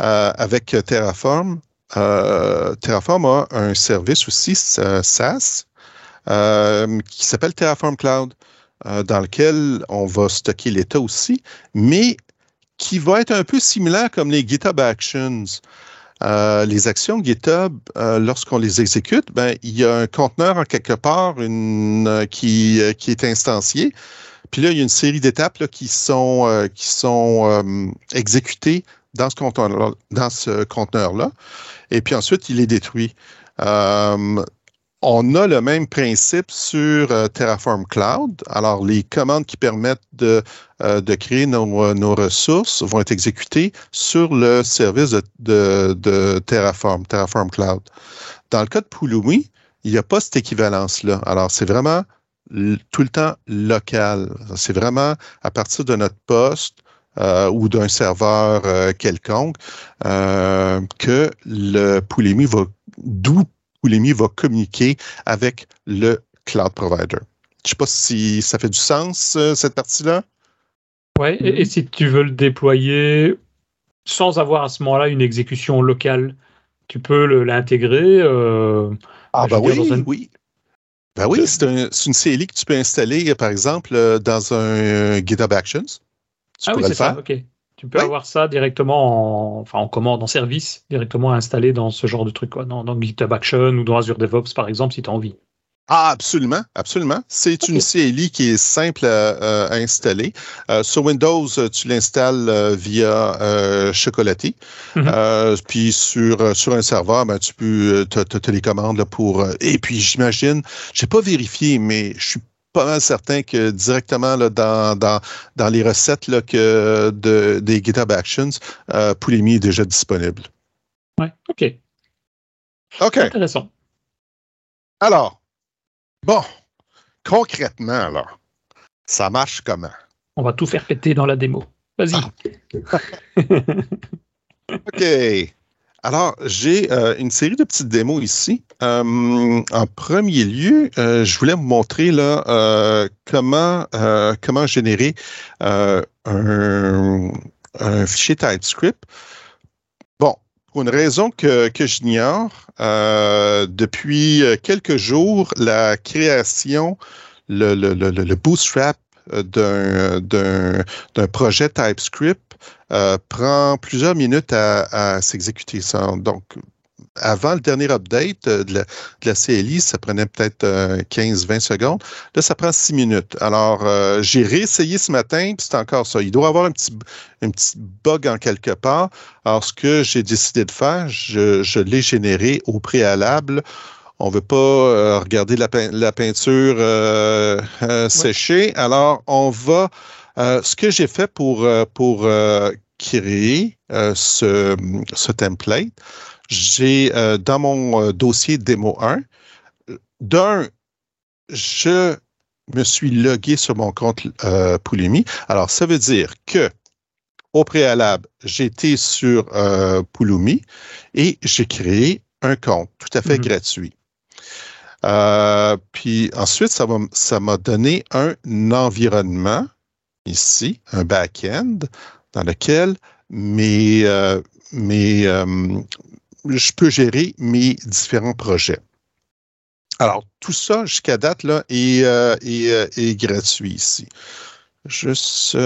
euh, avec Terraform, euh, Terraform a un service aussi SaaS qui s'appelle Terraform Cloud, dans lequel on va stocker l'état aussi, mais qui va être un peu similaire comme les GitHub Actions. Euh, les actions GitHub, euh, lorsqu'on les exécute, ben, il y a un conteneur en quelque part euh, qui, est instancié. Puis là, il y a une série d'étapes qui sont exécutées dans ce conteneur-là. Dans ce conteneur-là. Et puis ensuite, il est détruit on a le même principe sur euh, Terraform Cloud. Alors, les commandes qui permettent de, euh, de créer nos, euh, nos, ressources vont être exécutées sur le service de, de, Terraform, Terraform Cloud. Dans le cas de Pulumi, il n'y a pas cette équivalence-là. Alors, c'est vraiment tout le temps local. C'est vraiment à partir de notre poste euh, ou d'un serveur quelconque euh, que le Pulumi va d'où Oulemi va communiquer avec le cloud provider. Je ne sais pas si ça fait du sens, euh, cette partie-là. Oui, et, si tu veux le déployer sans avoir à ce moment-là une exécution locale, tu peux l'intégrer. Euh, ah, bah oui, oui. Ben oui, c'est une CLI que tu peux installer, par exemple, euh, dans un GitHub Actions. Ah oui, c'est ça, ok. Tu peux avoir ça directement en, enfin, en commande, en service, directement installé dans ce genre de truc, quoi, dans, dans GitHub Action ou dans Azure DevOps, par exemple, si tu as envie. Ah, absolument, absolument. C'est une CLI qui est simple à, installer. Euh, sur Windows, tu l'installes via euh, Chocolatey. Mm-hmm. puis sur, sur un serveur, ben, tu peux te, pour. et puis j'imagine, j'ai pas vérifié, mais je suis pas mal certain que directement là, dans, dans, dans les recettes là, que de, des GitHub Actions, euh, Poulemi est déjà disponible. Ouais, OK. OK. Intéressant. Alors, bon, concrètement, alors, ça marche comment? On va tout faire péter dans la démo. Vas-y. Ah. [laughs] OK. Alors, j'ai euh, une série de petites démos ici. Euh, en premier lieu, euh, je voulais vous montrer comment, générer un, fichier TypeScript. Bon, pour une raison que, que j'ignore, depuis quelques jours, la création, le, le, le, le bootstrap d'un projet TypeScript euh, prend plusieurs minutes à, s'exécuter. Donc, avant le dernier update euh, de la, CLI, ça prenait peut-être 15-20 euh, secondes. Là, ça prend 6 minutes. Alors, j'ai réessayé ce matin, puis c'est encore ça. Il doit y avoir un petit, un petit bug en quelque part. Alors, ce que j'ai décidé de faire, je, l'ai généré au préalable. On ne veut pas regarder la, peinture sécher. Alors, on va euh, ce que j'ai fait pour, euh, pour euh, créer ce, ce, template, j'ai dans mon dossier démo 1, d'un, je me suis logué sur mon compte euh, Alors, ça veut dire que au préalable, j'étais sur euh, et j'ai créé un compte tout à fait mm-hmm. gratuit. puis ensuite, ça m'a donné un environnement ici, un back-end dans lequel mes, euh, euh, je peux gérer mes différents projets. Alors, tout ça, jusqu'à date, là, est, euh, est, gratuit ici. Juste.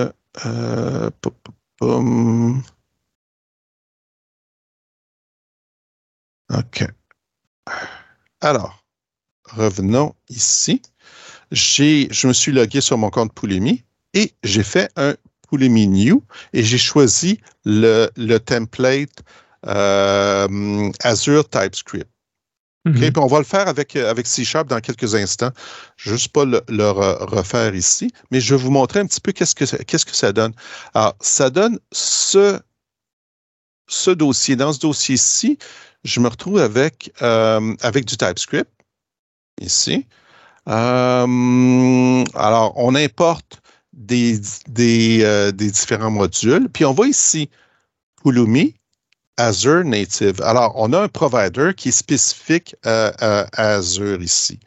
OK. Alors, revenons ici. Je me suis logué sur mon compte Poulemi et j'ai fait un Pulumi New et j'ai choisi le, le template euh, Azure TypeScript. Mhm. on va le faire avec, avec C Sharp dans quelques instants. Juste pas le, refaire ici, mais je vais vous montrer un petit peu qu'est-ce que, qu'est-ce que ça donne. Alors, ça donne ce, ce dossier. Dans ce dossier-ci, je me retrouve avec, euh, avec du TypeScript, ici. Euh, alors, on importe des, euh, des, différents modules. Puis on voit ici Pulumi, Azure Native. Alors, on a un provider qui est spécifique à, Azure ici.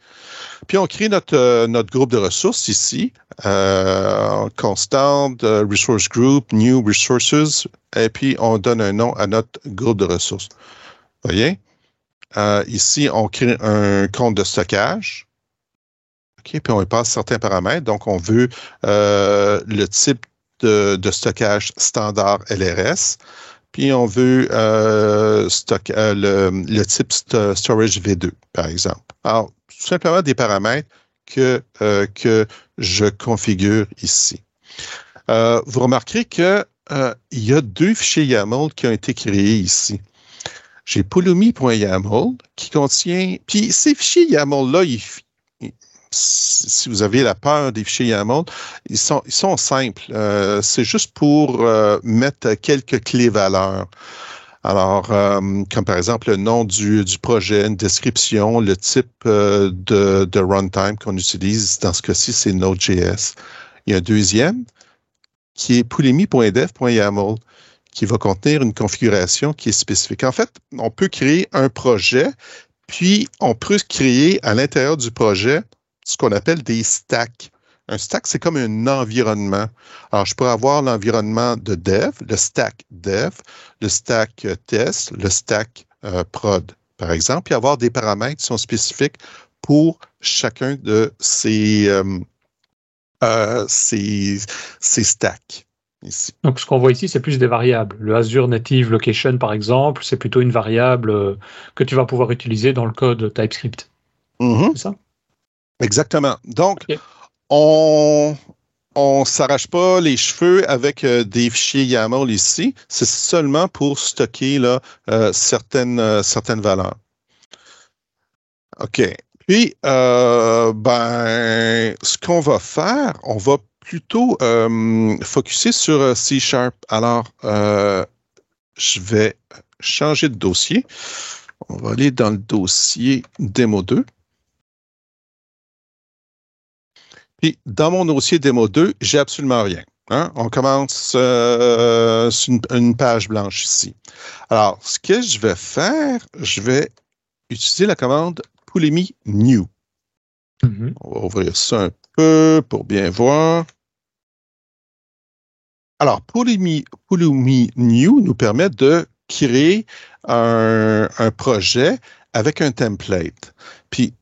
Puis on crée notre, euh, notre groupe de ressources ici, euh, Constant, Resource Group, New Resources, et puis on donne un nom à notre groupe de ressources. Vous voyez? ici, on crée un compte de stockage puis on passe certains paramètres. Donc, on veut euh, le type de, stockage standard LRS, puis on veut euh, euh, le, type storage V2, par exemple. Alors, tout simplement des paramètres que, que je configure ici. vous remarquerez qu'il il y a deux fichiers YAML qui ont été créés ici. J'ai pulumi.yaml qui contient, puis ces fichiers YAML-là, ils, si vous avez la peur des fichiers YAML, ils sont, simples. Euh, c'est juste pour euh, mettre quelques clés valeurs. Alors, euh, comme par exemple le nom du, projet, une description, le type de, runtime qu'on utilise. Dans ce cas-ci, c'est Node.js. Il y a un deuxième qui est poulemi.dev.yaml qui va contenir une configuration qui est spécifique. En fait, on peut créer un projet, puis on peut créer à l'intérieur du projet ce qu'on appelle des stacks. Un stack, c'est comme un environnement. Alors, je pourrais avoir l'environnement de dev, le stack dev, le stack test, le stack euh, prod, par exemple, et avoir des paramètres qui sont spécifiques pour chacun de ces, euh, euh, ces, ces stacks. Ici. Donc, ce qu'on voit ici, c'est plus des variables. Le Azure Native Location, par exemple, c'est plutôt une variable que tu vas pouvoir utiliser dans le code TypeScript. Mm-hmm. C'est ça? Exactement. Donc, on on s'arrache pas les cheveux avec euh, des fichiers YAML ici. C'est seulement pour stocker là, euh, certaines, euh, certaines valeurs. OK. Puis, ben, ce qu'on va faire, on va plutôt focuser sur C Sharp. Alors, je vais changer de dossier. On va aller dans le dossier démo 2. Puis, dans mon dossier démo 2, j'ai absolument rien. Hein? On commence euh, sur une, page blanche ici. Alors, ce que je vais faire, je vais utiliser la commande Pulumi New. Mm-hmm. On va ouvrir ça un peu pour bien voir. Alors, Pulumi, New nous permet de créer un, un projet avec un template. Puis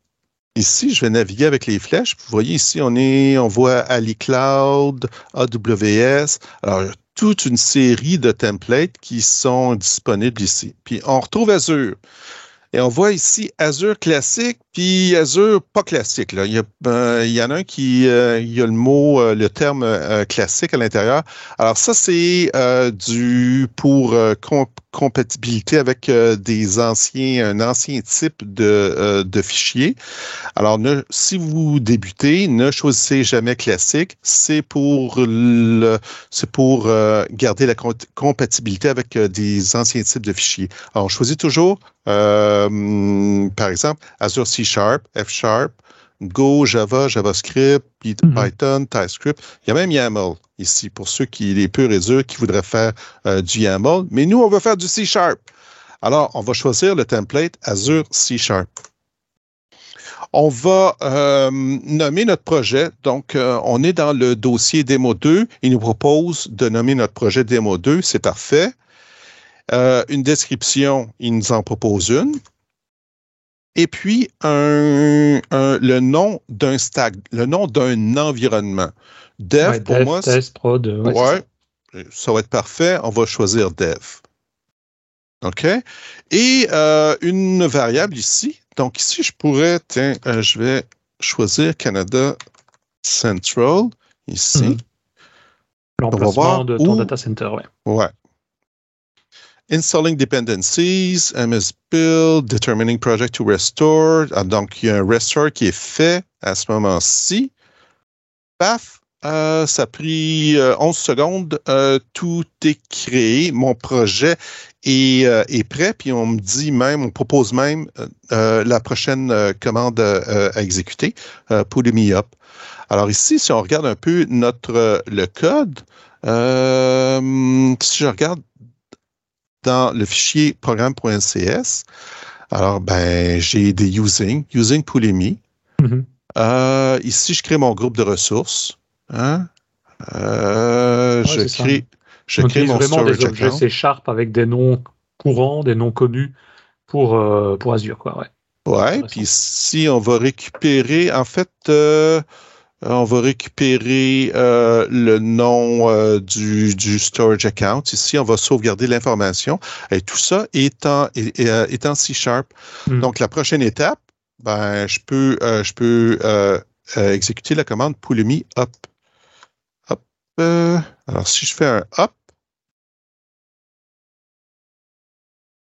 Ici, je vais naviguer avec les flèches. Vous voyez ici, on est, on voit AliCloud, AWS. Alors, toute une série de templates qui sont disponibles ici. Puis, on retrouve Azure. Et on voit ici Azure classique, puis Azure pas classique. Là. Il, y euh, il y en a un qui euh, il y a le mot, euh, le terme classique à l'intérieur. Alors ça, c'est du pour compatibilité avec des anciens, un ancien type de, de fichier. Alors, ne, si vous débutez, ne choisissez jamais classique. C'est pour le, c'est pour garder la compatibilité avec des anciens types de fichiers. Alors, on choisit toujours euh, par exemple, Azure C Sharp, F Sharp, Go, Java, JavaScript, mhm. Python, TypeScript. Il y a même YAML ici pour ceux qui, les purs et durs, qui voudraient faire euh, du YAML. Mais nous, on veut faire du C Sharp. Alors, on va choisir le template Azure C Sharp. On va euh, nommer notre projet. Donc, on est dans le dossier Démo 2. Il nous propose de nommer notre projet Démo 2. C'est parfait. Euh, une description, il nous en propose une. Et puis, un, le nom d'un stack, le nom d'un environnement. Dev, pour moi, test, prod, ouais, ça va être parfait. On va choisir dev. OK? Et euh, une variable ici. Donc, ici, je pourrais, tiens, euh, je vais choisir Canada Central, ici. Mhm. L'emplacement de ton data center, ouais. Ouais. Installing dependencies, MS Build, determining project to restore. Ah, donc, il y a un restore qui est fait à ce moment-ci. Paf, euh, ça a pris 11 euh, secondes. Euh, tout est créé. Mon projet est, prêt. Puis on me dit même, on propose même la prochaine commande à exécuter, pull me up. Alors ici, si on regarde un peu notre le code, si je regarde dans le fichier programme.cs. Alors, ben, j'ai des using, using Pulemi. Mm-hmm. Euh, ici, je crée mon groupe de ressources. Hein. Euh, je crée, je crée mon vraiment des objets C Sharp avec des noms courants, des noms connus pour, euh, pour Azure, quoi. Ouais. Ouais, puis ici, on va récupérer, en fait, on va récupérer euh, le nom euh, du, storage account. Ici, on va sauvegarder l'information. Et tout ça est en, est, C Sharp. Hmm. Donc, la prochaine étape, ben, je peux, je peux exécuter la commande pulumi up. up alors, si je fais un up,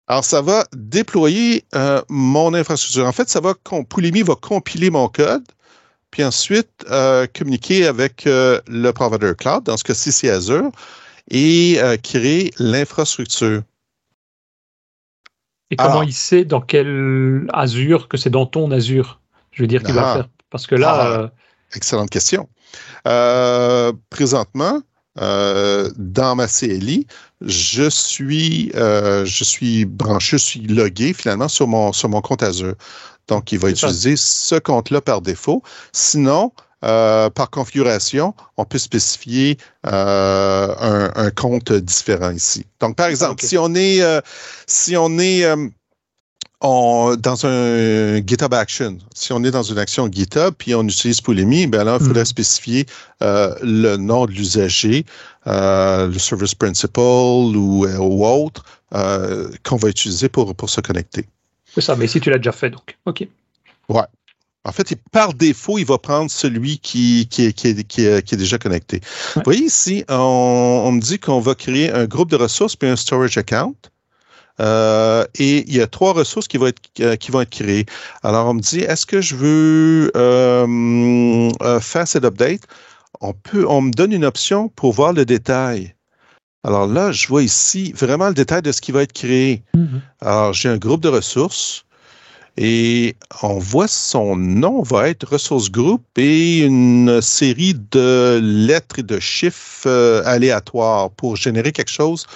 alors ça va déployer mon infrastructure. En fait, ça va, va compiler mon code puis ensuite euh, communiquer avec euh, le provider cloud, dans ce cas-ci c'est Azure, et euh, créer l'infrastructure. Et comment il sait dans quel Azure que c'est dans ton Azure? Je veux dire qu'il va ah. faire. Parce que là. Ah, excellente question. présentement, dans ma CLI, je suis, je suis branché, je suis logué finalement sur mon, sur mon compte Azure. Donc, il va utiliser ce compte-là par défaut. Sinon, euh, par configuration, on peut spécifier euh, un, compte différent ici. Donc, par exemple, si on est, euh, si on est dans un GitHub Action, si on est dans une action GitHub, puis on utilise Pulumi, ben là, il faudrait hmm. spécifier le nom de l'usager, le service principal ou, autre qu'on va utiliser pour, pour se connecter. C'est ça, mais si tu l'as déjà fait, donc. OK. Ouais. En fait, par défaut, il va prendre celui qui, qui, est, qui, est, déjà connecté. Vous voyez ici, on, me dit qu'on va créer un groupe de ressources puis un storage account. Euh, et il y a trois ressources qui vont être, euh, qui vont être créées. Alors, on me dit, est-ce que je veux euh, faire cet update? On, peut, on me donne une option pour voir le détail. Alors là, je vois ici vraiment le détail de ce qui va être créé. Mm-hmm. Alors, j'ai un groupe de ressources Et on voit son nom va être ressource group et une série de lettres et de chiffres euh, aléatoires pour générer quelque chose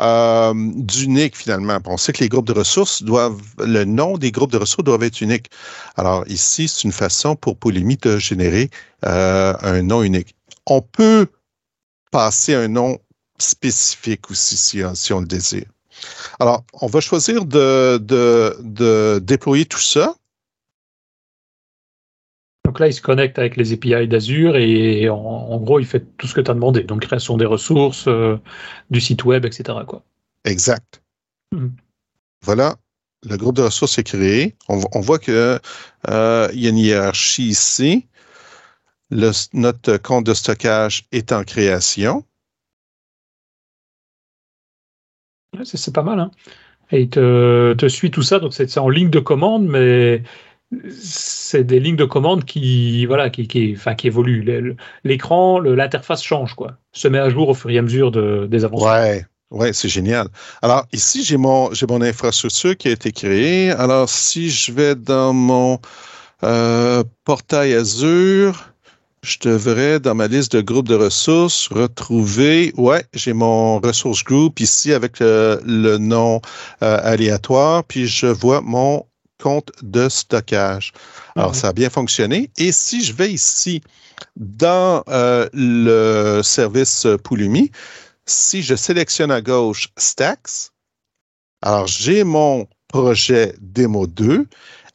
euh, d'unique finalement. On sait que les groupes de ressources doivent, le nom des groupes de ressources doivent être uniques. Alors ici, c'est une façon pour Polymi de générer euh, un nom unique. On peut passer un nom spécifique aussi si, si on le désire. Alors, on va choisir de, de, déployer tout ça. Donc là, il se connecte avec les API d'Azure et en, gros, il fait tout ce que tu as demandé. Donc, création des ressources, euh, du site web, etc. Quoi. Exact. Hmm. Voilà, le groupe de ressources est créé. On, voit qu'il euh, y a une hiérarchie ici. notre compte de stockage est en création. C'est pas mal. Hein. Et il te, suit tout ça, donc c'est en ligne de commande, mais c'est des lignes de commande qui, voilà, qui, qui, enfin, qui évoluent. L'écran, l'interface change, quoi. Se met à jour au fur et à mesure de, des avancées. Ouais, c'est génial. Alors, ici, j'ai mon, j'ai mon infrastructure qui a été créée. Alors, si je vais dans mon euh, portail Azure, je devrais, dans ma liste de groupes de ressources, retrouver, ouais, j'ai mon ressource group ici avec le, nom euh, aléatoire, puis je vois mon compte de stockage. Alors, ça a bien fonctionné. Et si je vais ici dans euh, le service Pulumi, si je sélectionne à gauche Stacks, alors j'ai mon projet démo 2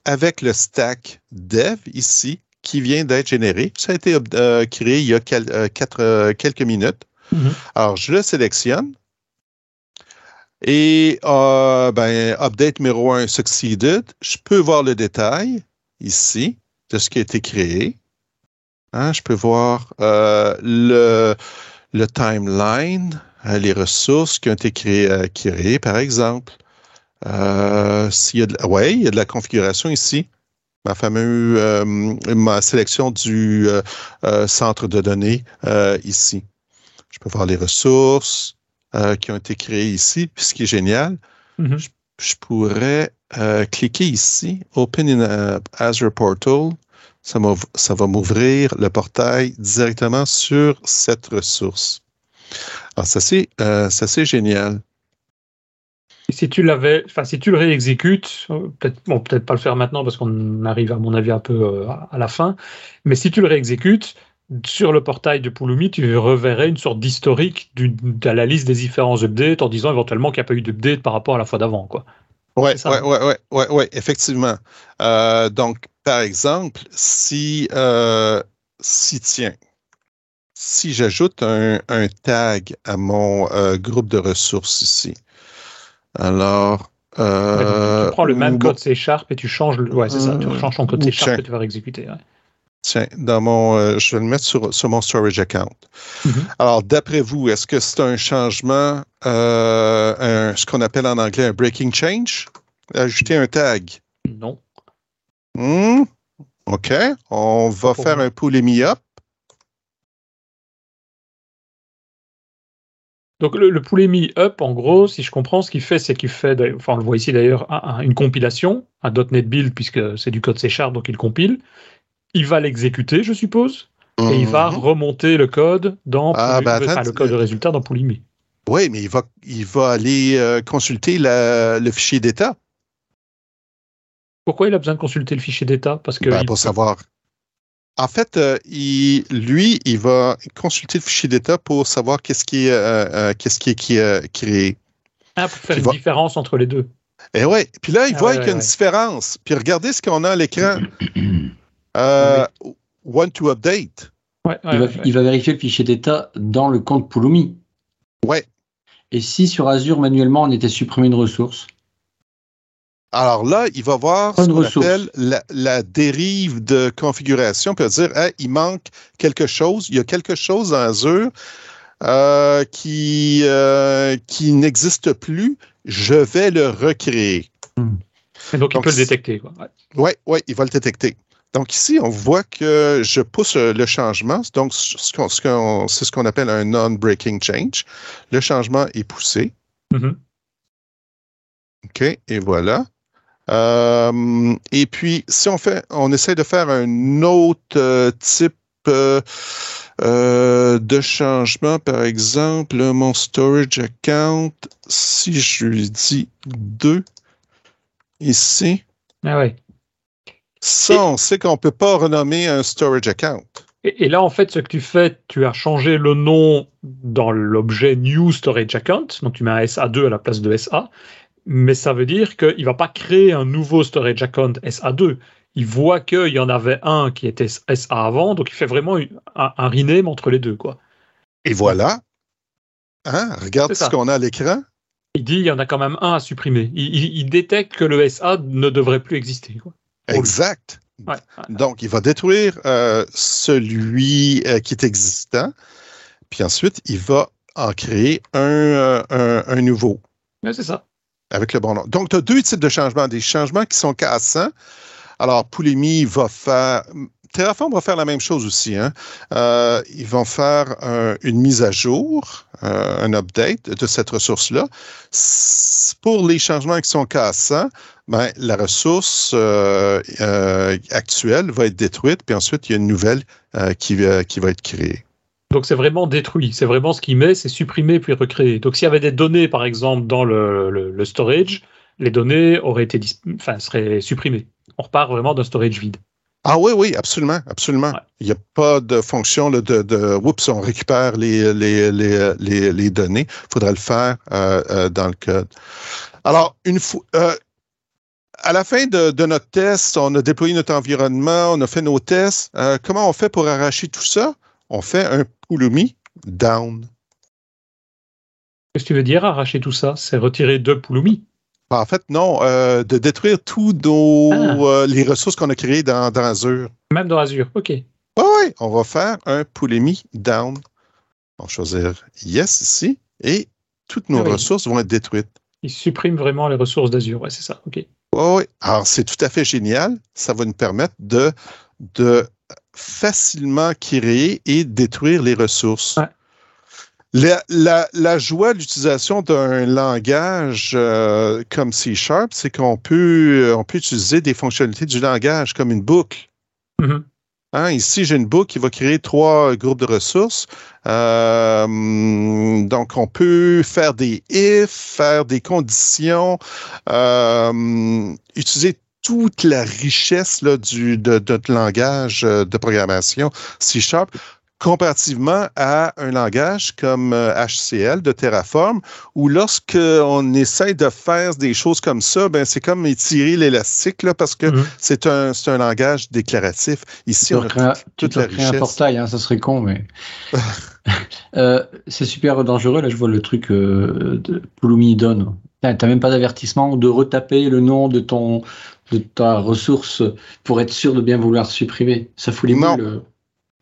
avec le stack dev ici qui vient d'être généré. Ça a été euh, créé il y a euh, euh, quelques minutes. Mm-hmm. Alors, je le sélectionne. Et ben, update numéro 1 succeeded. Je peux voir le détail ici de ce qui a été créé. Hein, je peux voir le, le, timeline, les ressources qui ont été créées, créées par exemple. s'il y a de, ouais, il y a de la configuration ici ma fameuse euh, ma sélection du euh, euh, centre de données ici. Je peux voir les ressources qui ont été créées ici. Puis ce qui est génial, mm-hmm. je, pourrais cliquer ici, Open in Azure Portal. Ça, ça va m'ouvrir le portail directement sur cette ressource. Alors, ça, c'est génial si tu l'avais, enfin si tu le réexécutes, euh, peut-être bon, peut-être pas le faire maintenant parce qu'on arrive à mon avis un peu euh, à la fin, mais si tu le réexécutes sur le portail de Pulumi, tu reverrais une sorte d'historique de la liste des différents updates en disant éventuellement qu'il n'y a pas eu d'update par rapport à la fois d'avant, quoi. Ouais, ouais, ouais, ouais, ouais, effectivement. Euh, donc, par exemple, si, si tiens, si j'ajoute un, un, tag à mon groupe de ressources ici, alors. Euh, tu prends le même code C Sharp et tu changes le. Ouais, c'est ça. Tu changes ton code C Sharp et tu vas exécuter. Tiens, dans mon, euh, je vais le mettre sur, sur mon storage account. Mm-hmm. Alors, d'après vous, est-ce que c'est un changement, euh, ce qu'on appelle en anglais un breaking change? Ajouter un tag? Non. Hmm, OK. On va faire un pull up. Donc le, le Up, en gros, si je comprends, ce qu'il fait, c'est qu'il fait, enfin on le voit ici d'ailleurs, une compilation, un .NET Build, puisque c'est du code C Sharp, donc il compile. Il va l'exécuter, je suppose, et il va mhm. remonter le code dans ah, ben, le code de résultat dans Pulumi. Oui, mais il va, il va aller euh, consulter le fichier d'état. Pourquoi il a besoin de consulter le fichier d'état? Parce que ben, pour savoir en fait, euh, lui, il va consulter le fichier d'état pour savoir qu'est-ce qui, euh, euh, qu'est-ce qui est créé. Ah, pour faire une différence entre les deux. Et eh ouais. Puis là, il ah voit qu'il y a une différence. Puis regardez ce qu'on a à l'écran. [clears throat] Want to update. il, va, vérifier le fichier d'état dans le compte Pulumi. Ouais. Et si sur Azure, manuellement, on était supprimé une ressource alors là, il va voir ce qu'on appelle la, dérive de configuration, puis il va dire il manque quelque chose, il y a quelque chose dans Azure euh, qui, euh, qui n'existe plus, je vais le recréer. Et donc, il peut le détecter. Oui, ouais, il va le détecter. Donc ici, on voit que je pousse le changement. Donc, c'est ce qu'on appelle un non-breaking change. Le changement est poussé. Mm-hmm. OK, et voilà. Et puis, si on fait, on essaie de faire un autre type de changement, par exemple, mon storage account, si je lui dis 2 ici. Ah ouais. Ça, on sait qu'on ne peut pas renommer un storage account. Et, là, en fait, ce que tu fais, tu as changé le nom dans l'objet New Storage Account, donc tu mets un SA2 à la place de SA, mais ça veut dire qu'il ne va pas créer un nouveau Storage Account SA2. Il voit qu'il y en avait un qui était SA avant, donc il fait vraiment un, rename entre les deux. quoi. Et voilà. Hein? Regarde ce qu'on a à l'écran. Il dit il y en a quand même un à supprimer. Il, détecte que le SA ne devrait plus exister. Quoi. Exact. Donc, il va détruire euh, celui euh, qui est existant, puis ensuite, il va en créer un, euh, un, nouveau. c'est ça. Avec le bon nom. Donc, tu as deux types de changements. Des changements qui sont cassants. Alors, Poulemi va faire. Terraform va faire la même chose aussi. Hein. ils vont faire une mise à jour, un update de cette ressource-là. Pour les changements qui sont cassants, ben, la ressource euh, euh, actuelle va être détruite, puis ensuite, il y a une nouvelle euh, qui va être créée. Donc c'est vraiment détruit, c'est vraiment ce qu'il met, c'est supprimé puis recréé. Donc s'il y avait des données, par exemple, dans le, storage, les données auraient été, enfin, seraient supprimées. On repart vraiment d'un storage vide. Ah oui, oui, absolument, absolument. Il n'y a pas de fonction de, de oups, on récupère les, les, les, les données. Il faudrait le faire dans le code. Alors, une fois, à la fin de, notre test, on a déployé notre environnement, on a fait nos tests. Euh, comment on fait pour arracher tout ça? On fait un Pulumi down. Qu'est-ce que tu veux dire, arracher tout ça? C'est retirer deux Pulumi? Ben, en fait, non, euh, de détruire toutes ah. euh, les ressources qu'on a créées dans, Azure. Même dans Azure, OK. Oui, on va faire un Pulumi down. On va choisir Yes ici et toutes nos ah ressources vont être détruites. Il supprime vraiment les ressources d'Azure, ouais, c'est ça, OK oui, alors c'est tout à fait génial. Ça va nous permettre de, de facilement créer et détruire les ressources. La, la, joie de l'utilisation d'un langage euh, comme C Sharp, c'est qu'on peut, on peut utiliser des fonctionnalités du langage comme une boucle. Mm-hmm. Hein, ici, j'ai une boucle qui va créer trois groupes de ressources. Euh, donc, on peut faire des if, faire des conditions, euh, utiliser toute la richesse là, du, de, de, de langage de programmation C Sharp comparativement à un langage comme HCL euh, de Terraform, où lorsqu'on essaie de faire des choses comme ça, ben c'est comme étirer l'élastique parce que mhm. c'est un, un langage déclaratif. Ici, on a toute la richesse. un portail, hein, ça serait con, mais [laughs] euh, c'est super dangereux. Là, je vois le truc euh, de Pulumi Donne. T'as même pas d'avertissement de retaper le nom de ton de ta ressource pour être sûr de bien vouloir supprimer. Ça fout les moules.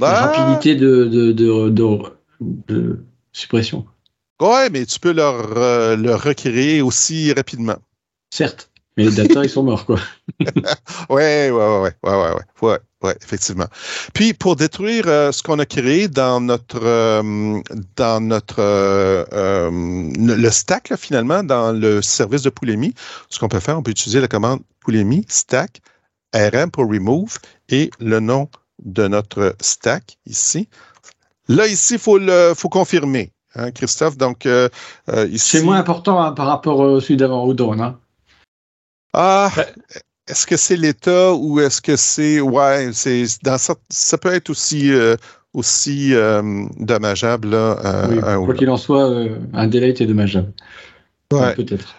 Bah. rapidité de, de, suppression. Ouais, mais tu peux leur, euh, leur recréer aussi rapidement. Certes, mais les data, ils sont morts, quoi. [laughs] ouais, ouais, ouais, ouais, ouais, ouais, ouais, effectivement. Puis, pour détruire euh, ce qu'on a créé dans notre, euh, dans notre, le stack, finalement, dans le service de Poulémie, ce qu'on peut faire, on peut utiliser la commande Poulémie stack rm pour remove et le nom de notre stack ici. Là, ici, il faut, le, faut confirmer, hein, Christophe. Donc, euh, euh, ici. C'est moins important hein, par rapport au celui d'avant au drone. Hein? Ah, est-ce que c'est l'État ou est-ce que c'est. Ouais, c'est dans ça, ça peut être aussi. Euh, aussi dommageable. Là, oui, quoi qu'il en soit, un délai est dommageable. Ouais. Peut-être.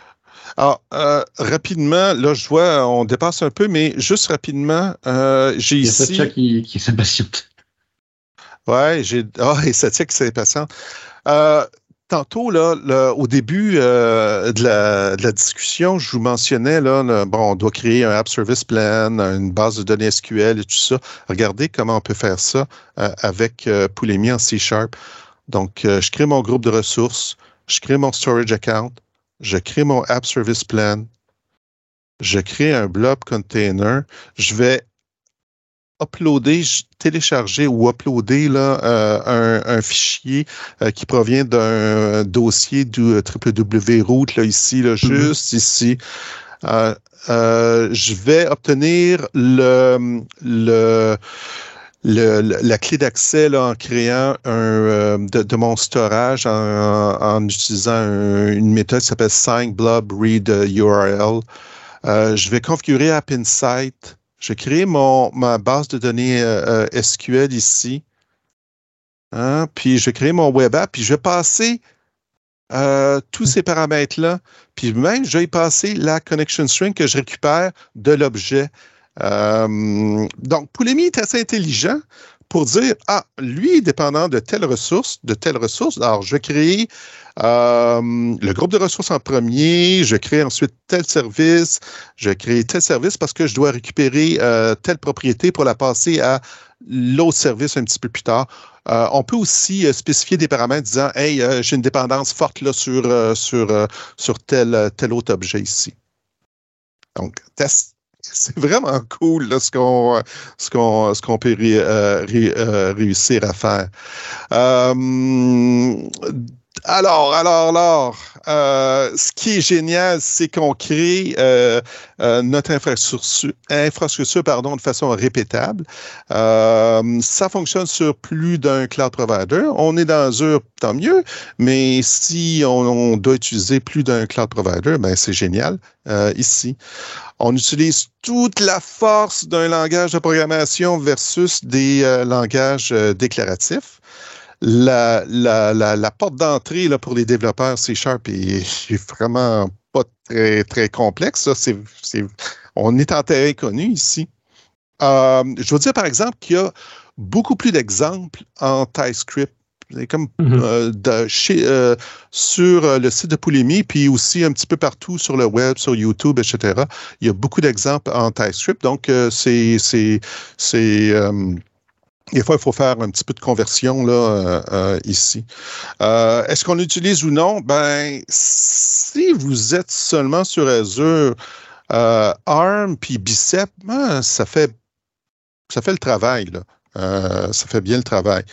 Alors, euh, rapidement, là, je vois, on dépasse un peu, mais juste rapidement, euh, j'ai ici. Il y a Satya qui, qui s'impatiente. Ouais, j'ai. Ah, et Satya qui s'impatiente. Euh, tantôt, là, au début euh, de, la, de, la, discussion, je vous mentionnais, là, bon, on doit créer un App Service Plan, une base de données SQL et tout ça. Regardez comment on peut faire ça avec Pulemi en C Sharp. Donc, je crée mon groupe de ressources, je crée mon storage account, je crée mon App Service Plan, je crée un blob container, je vais uploader, télécharger ou uploader là, euh, un, fichier euh, qui provient d'un dossier du euh, www.root, là, ici, là, mm-hmm. juste ici. je vais obtenir le, le la clé d'accès en créant un, euh, de, mon storage en, utilisant une méthode qui s'appelle Sign Blob Read URL. Euh, je vais configurer App Insight. Je vais créer mon, ma base de données euh, SQL ici. Hein, puis je vais créer mon web app, puis je vais passer tous ces paramètres-là. Puis même, je vais y passer la connection string que je récupère de l'objet. Euh, donc, Poulemi est assez intelligent pour dire, ah, lui est dépendant de telle ressource, de telle ressource. Alors, je vais créer euh, le groupe de ressources en premier, je crée ensuite tel service, je crée tel service parce que je dois récupérer euh, telle propriété pour la passer à l'autre service un petit peu plus tard. on peut aussi spécifier des paramètres disant Hey, j'ai une dépendance forte là, sur, sur, sur tel, tel autre objet ici. Donc, test c'est vraiment cool ce qu'on ce qu'on ce qu'on peut euh, euh, réussir à faire. Euh, alors, alors, alors, euh, ce qui est génial, c'est qu'on crée euh, euh, notre infrastructure, infrastructure pardon, de façon répétable. ça fonctionne sur plus d'un cloud provider. On est dans Azure, tant mieux, mais si on, doit utiliser plus d'un cloud provider, ben c'est génial ici. On utilise toute la force d'un langage de programmation versus des langages déclaratifs la, la, la, porte d'entrée pour les développeurs C Sharp est, vraiment pas très, très complexe. on est en terrain connu ici. Euh, je veux dire, par exemple, qu'il y a beaucoup plus d'exemples en TypeScript. Comme mm-hmm. euh, chez, euh, sur le site de Poulemi, puis aussi un petit peu partout sur le web, sur YouTube, etc. Il y a beaucoup d'exemples en TypeScript. Donc, c'est des fois, il faut faire un petit peu de conversion là, euh, euh, ici. Euh, est-ce qu'on l'utilise ou non? Ben, si vous êtes seulement sur Azure, ARM puis Bicep, ben, ça fait ça fait le travail. Là. ça fait bien le travail.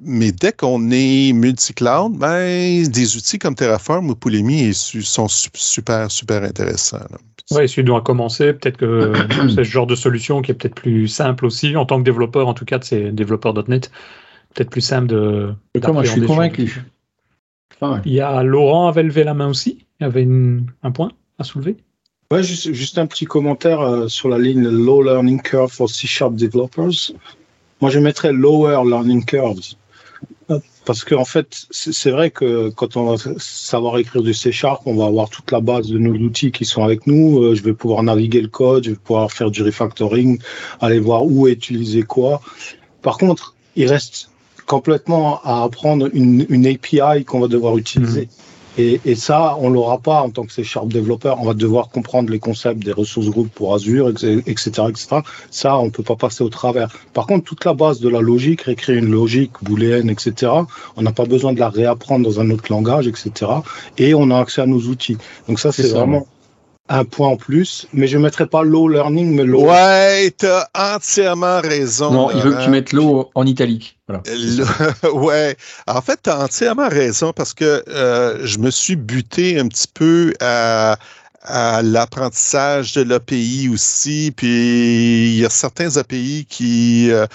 mais dès qu'on est multi-cloud, ben, des outils comme Terraform ou Pulumi sont super, super intéressants. Oui, tu dois commencer, peut-être que [clears throat] c'est ce genre de solution qui est peut-être plus simple aussi, en tant que développeur, en tout cas de ces développeurs.net, peut-être plus simple de. Moi, je suis convaincu. Il y a Laurent avait levé la main aussi. Il y avait un point à soulever. Ouais, juste, juste un petit commentaire euh, sur la ligne Low Learning Curve for C Sharp Developers. Moi, je mettrais Lower Learning Curves parce qu'en en fait, c'est vrai que quand on va savoir écrire du C Sharp, on va avoir toute la base de nos outils qui sont avec nous. Euh, je vais pouvoir naviguer le code, je vais pouvoir faire du refactoring, aller voir où utiliser quoi. Par contre, il reste complètement à apprendre une, une API qu'on va devoir utiliser. Mmh. Et, ça, on l'aura pas en tant que C Sharp développeur. On va devoir comprendre les concepts des ressources groupes pour Azure, etc., etc. Ça, on peut pas passer au travers. Par contre, toute la base de la logique, réécrire une logique booléenne, etc. On n'a pas besoin de la réapprendre dans un autre langage, etc. Et on a accès à nos outils. Donc ça, c'est vraiment un point en plus, mais je ne mettrai pas low learning, mais low. Ouais, tu as entièrement raison. Non, il veut que tu mettes low en italique. [laughs] ouais, en fait, tu as entièrement raison parce que euh, je me suis buté un petit peu à, l'apprentissage de l'API aussi, puis il y a certains API qui... Euh,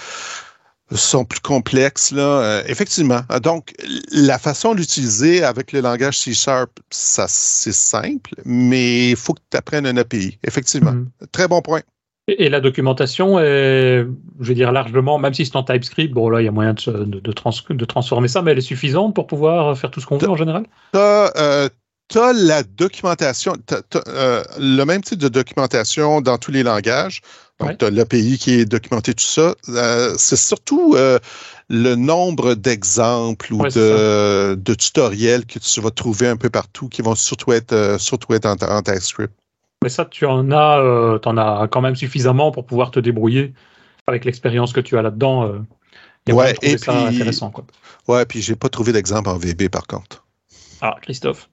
sont plus complexes. Là. Euh, effectivement. Donc, la façon d'utiliser avec le langage C Sharp, ça c'est simple, mais il faut que tu apprennes un API. Effectivement. Mhm. Très bon point. Et, la documentation est, je veux dire, largement, même si c'est en TypeScript, bon là, il y a moyen de, de, transformer ça, mais elle est suffisante pour pouvoir faire tout ce qu'on veut en général? Tu as, euh, la documentation, euh, le même type de documentation dans tous les langages. Donc, tu as l'API qui est documenté, tout ça. Euh, c'est surtout euh, le nombre d'exemples ou de, tutoriels que tu vas trouver un peu partout qui vont surtout être, euh, surtout être en, TypeScript. Mais ça, tu en as, en as quand même suffisamment pour pouvoir te débrouiller avec l'expérience que tu as là-dedans. ouais, et puis, intéressant. Quoi. Ouais, puis j'ai pas trouvé d'exemple en VB par contre. Ah, Christophe.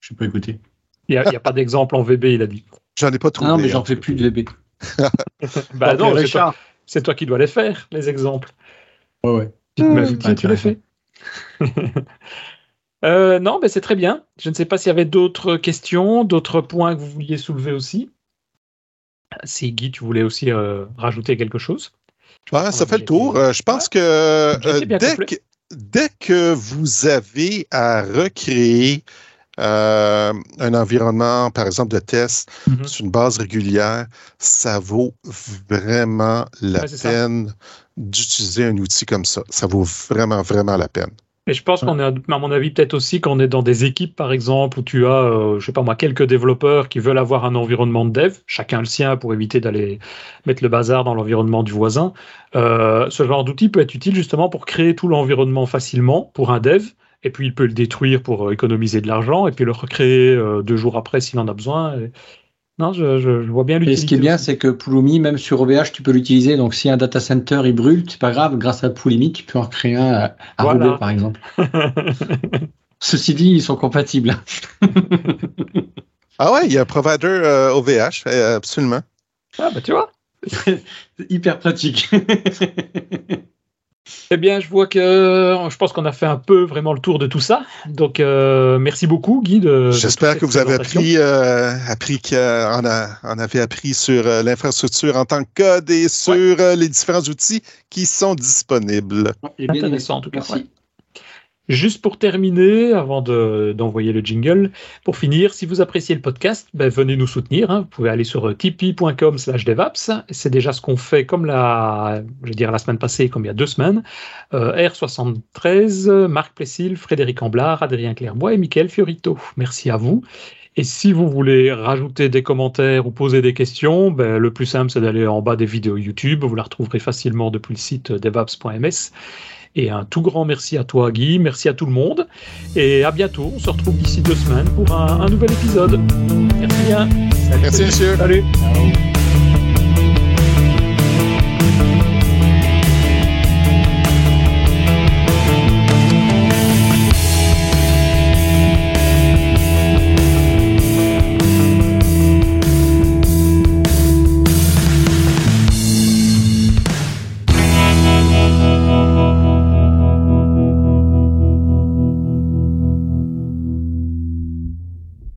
Je n'ai pas écouté. Il n'y a, a, pas d'exemple en VB, il a dit. J'en ai pas trouvé. Non, mais j'en fais plus de VB. [laughs] bah non, c'est toi, qui dois les faire, les exemples. Ouais, ouais. tu les fais. [laughs] Euh, non, mais c'est très bien. Je ne sais pas s'il y avait d'autres questions, d'autres points que vous vouliez soulever aussi. Si Guy, tu voulais aussi euh, rajouter quelque chose? ça fait le tour. Euh, je pense que, dès que, vous avez à recréer un environnement, par exemple, de test mm-hmm. sur une base régulière, ça vaut vraiment la peine d'utiliser un outil comme ça. Ça vaut vraiment, vraiment la peine. Et je pense qu'on est, à mon avis, peut-être aussi qu'on est dans des équipes, par exemple, où tu as, euh, je sais pas moi, quelques développeurs qui veulent avoir un environnement de dev, chacun le sien pour éviter d'aller mettre le bazar dans l'environnement du voisin. Euh, ce genre d'outil peut être utile justement pour créer tout l'environnement facilement pour un dev, et puis il peut le détruire pour euh, économiser de l'argent, et puis le recréer deux jours après s'il en a besoin. Non, je, vois bien l'utilité. Et ce qui est bien, c'est que Pulumi, même sur OVH, tu peux l'utiliser. Donc, si un data center il brûle, c'est pas grave. Grâce à Pulumi, tu peux en créer un à, Roubaix, par exemple. [laughs] Ceci dit, ils sont compatibles. ah ouais, il y a un provider OVH, euh, euh, absolument. Ah bah tu vois. [laughs] hyper pratique. [laughs] Eh bien, je vois que je pense qu'on a fait un peu vraiment le tour de tout ça. Donc, euh, merci beaucoup, Guy. J'espère que vous avez appris, euh, appris qu'on on avait appris sur euh, l'infrastructure en tant que code et sur les différents outils qui sont disponibles. Intéressant, en tout cas. Merci. Juste pour terminer, avant d'envoyer le jingle, pour finir, si vous appréciez le podcast, ben, venez nous soutenir. Hein. Vous pouvez aller sur euh, tipeee.com slash devaps. C'est déjà ce qu'on fait comme la, je veux la semaine passée, comme il y a deux semaines. Euh, R73, Marc Plessil, Frédéric Amblard, Adrien Clairbois et Michael Fiorito. Merci à vous. Et si vous voulez rajouter des commentaires ou poser des questions, ben, le plus simple, c'est d'aller en bas des vidéos YouTube. Vous la retrouverez facilement depuis le site devaps.ms. Et un tout grand merci à toi, Guy. Merci à tout le monde. Et à bientôt. On se retrouve d'ici deux semaines pour un, nouvel épisode. Merci bien. merci, monsieur. Salut.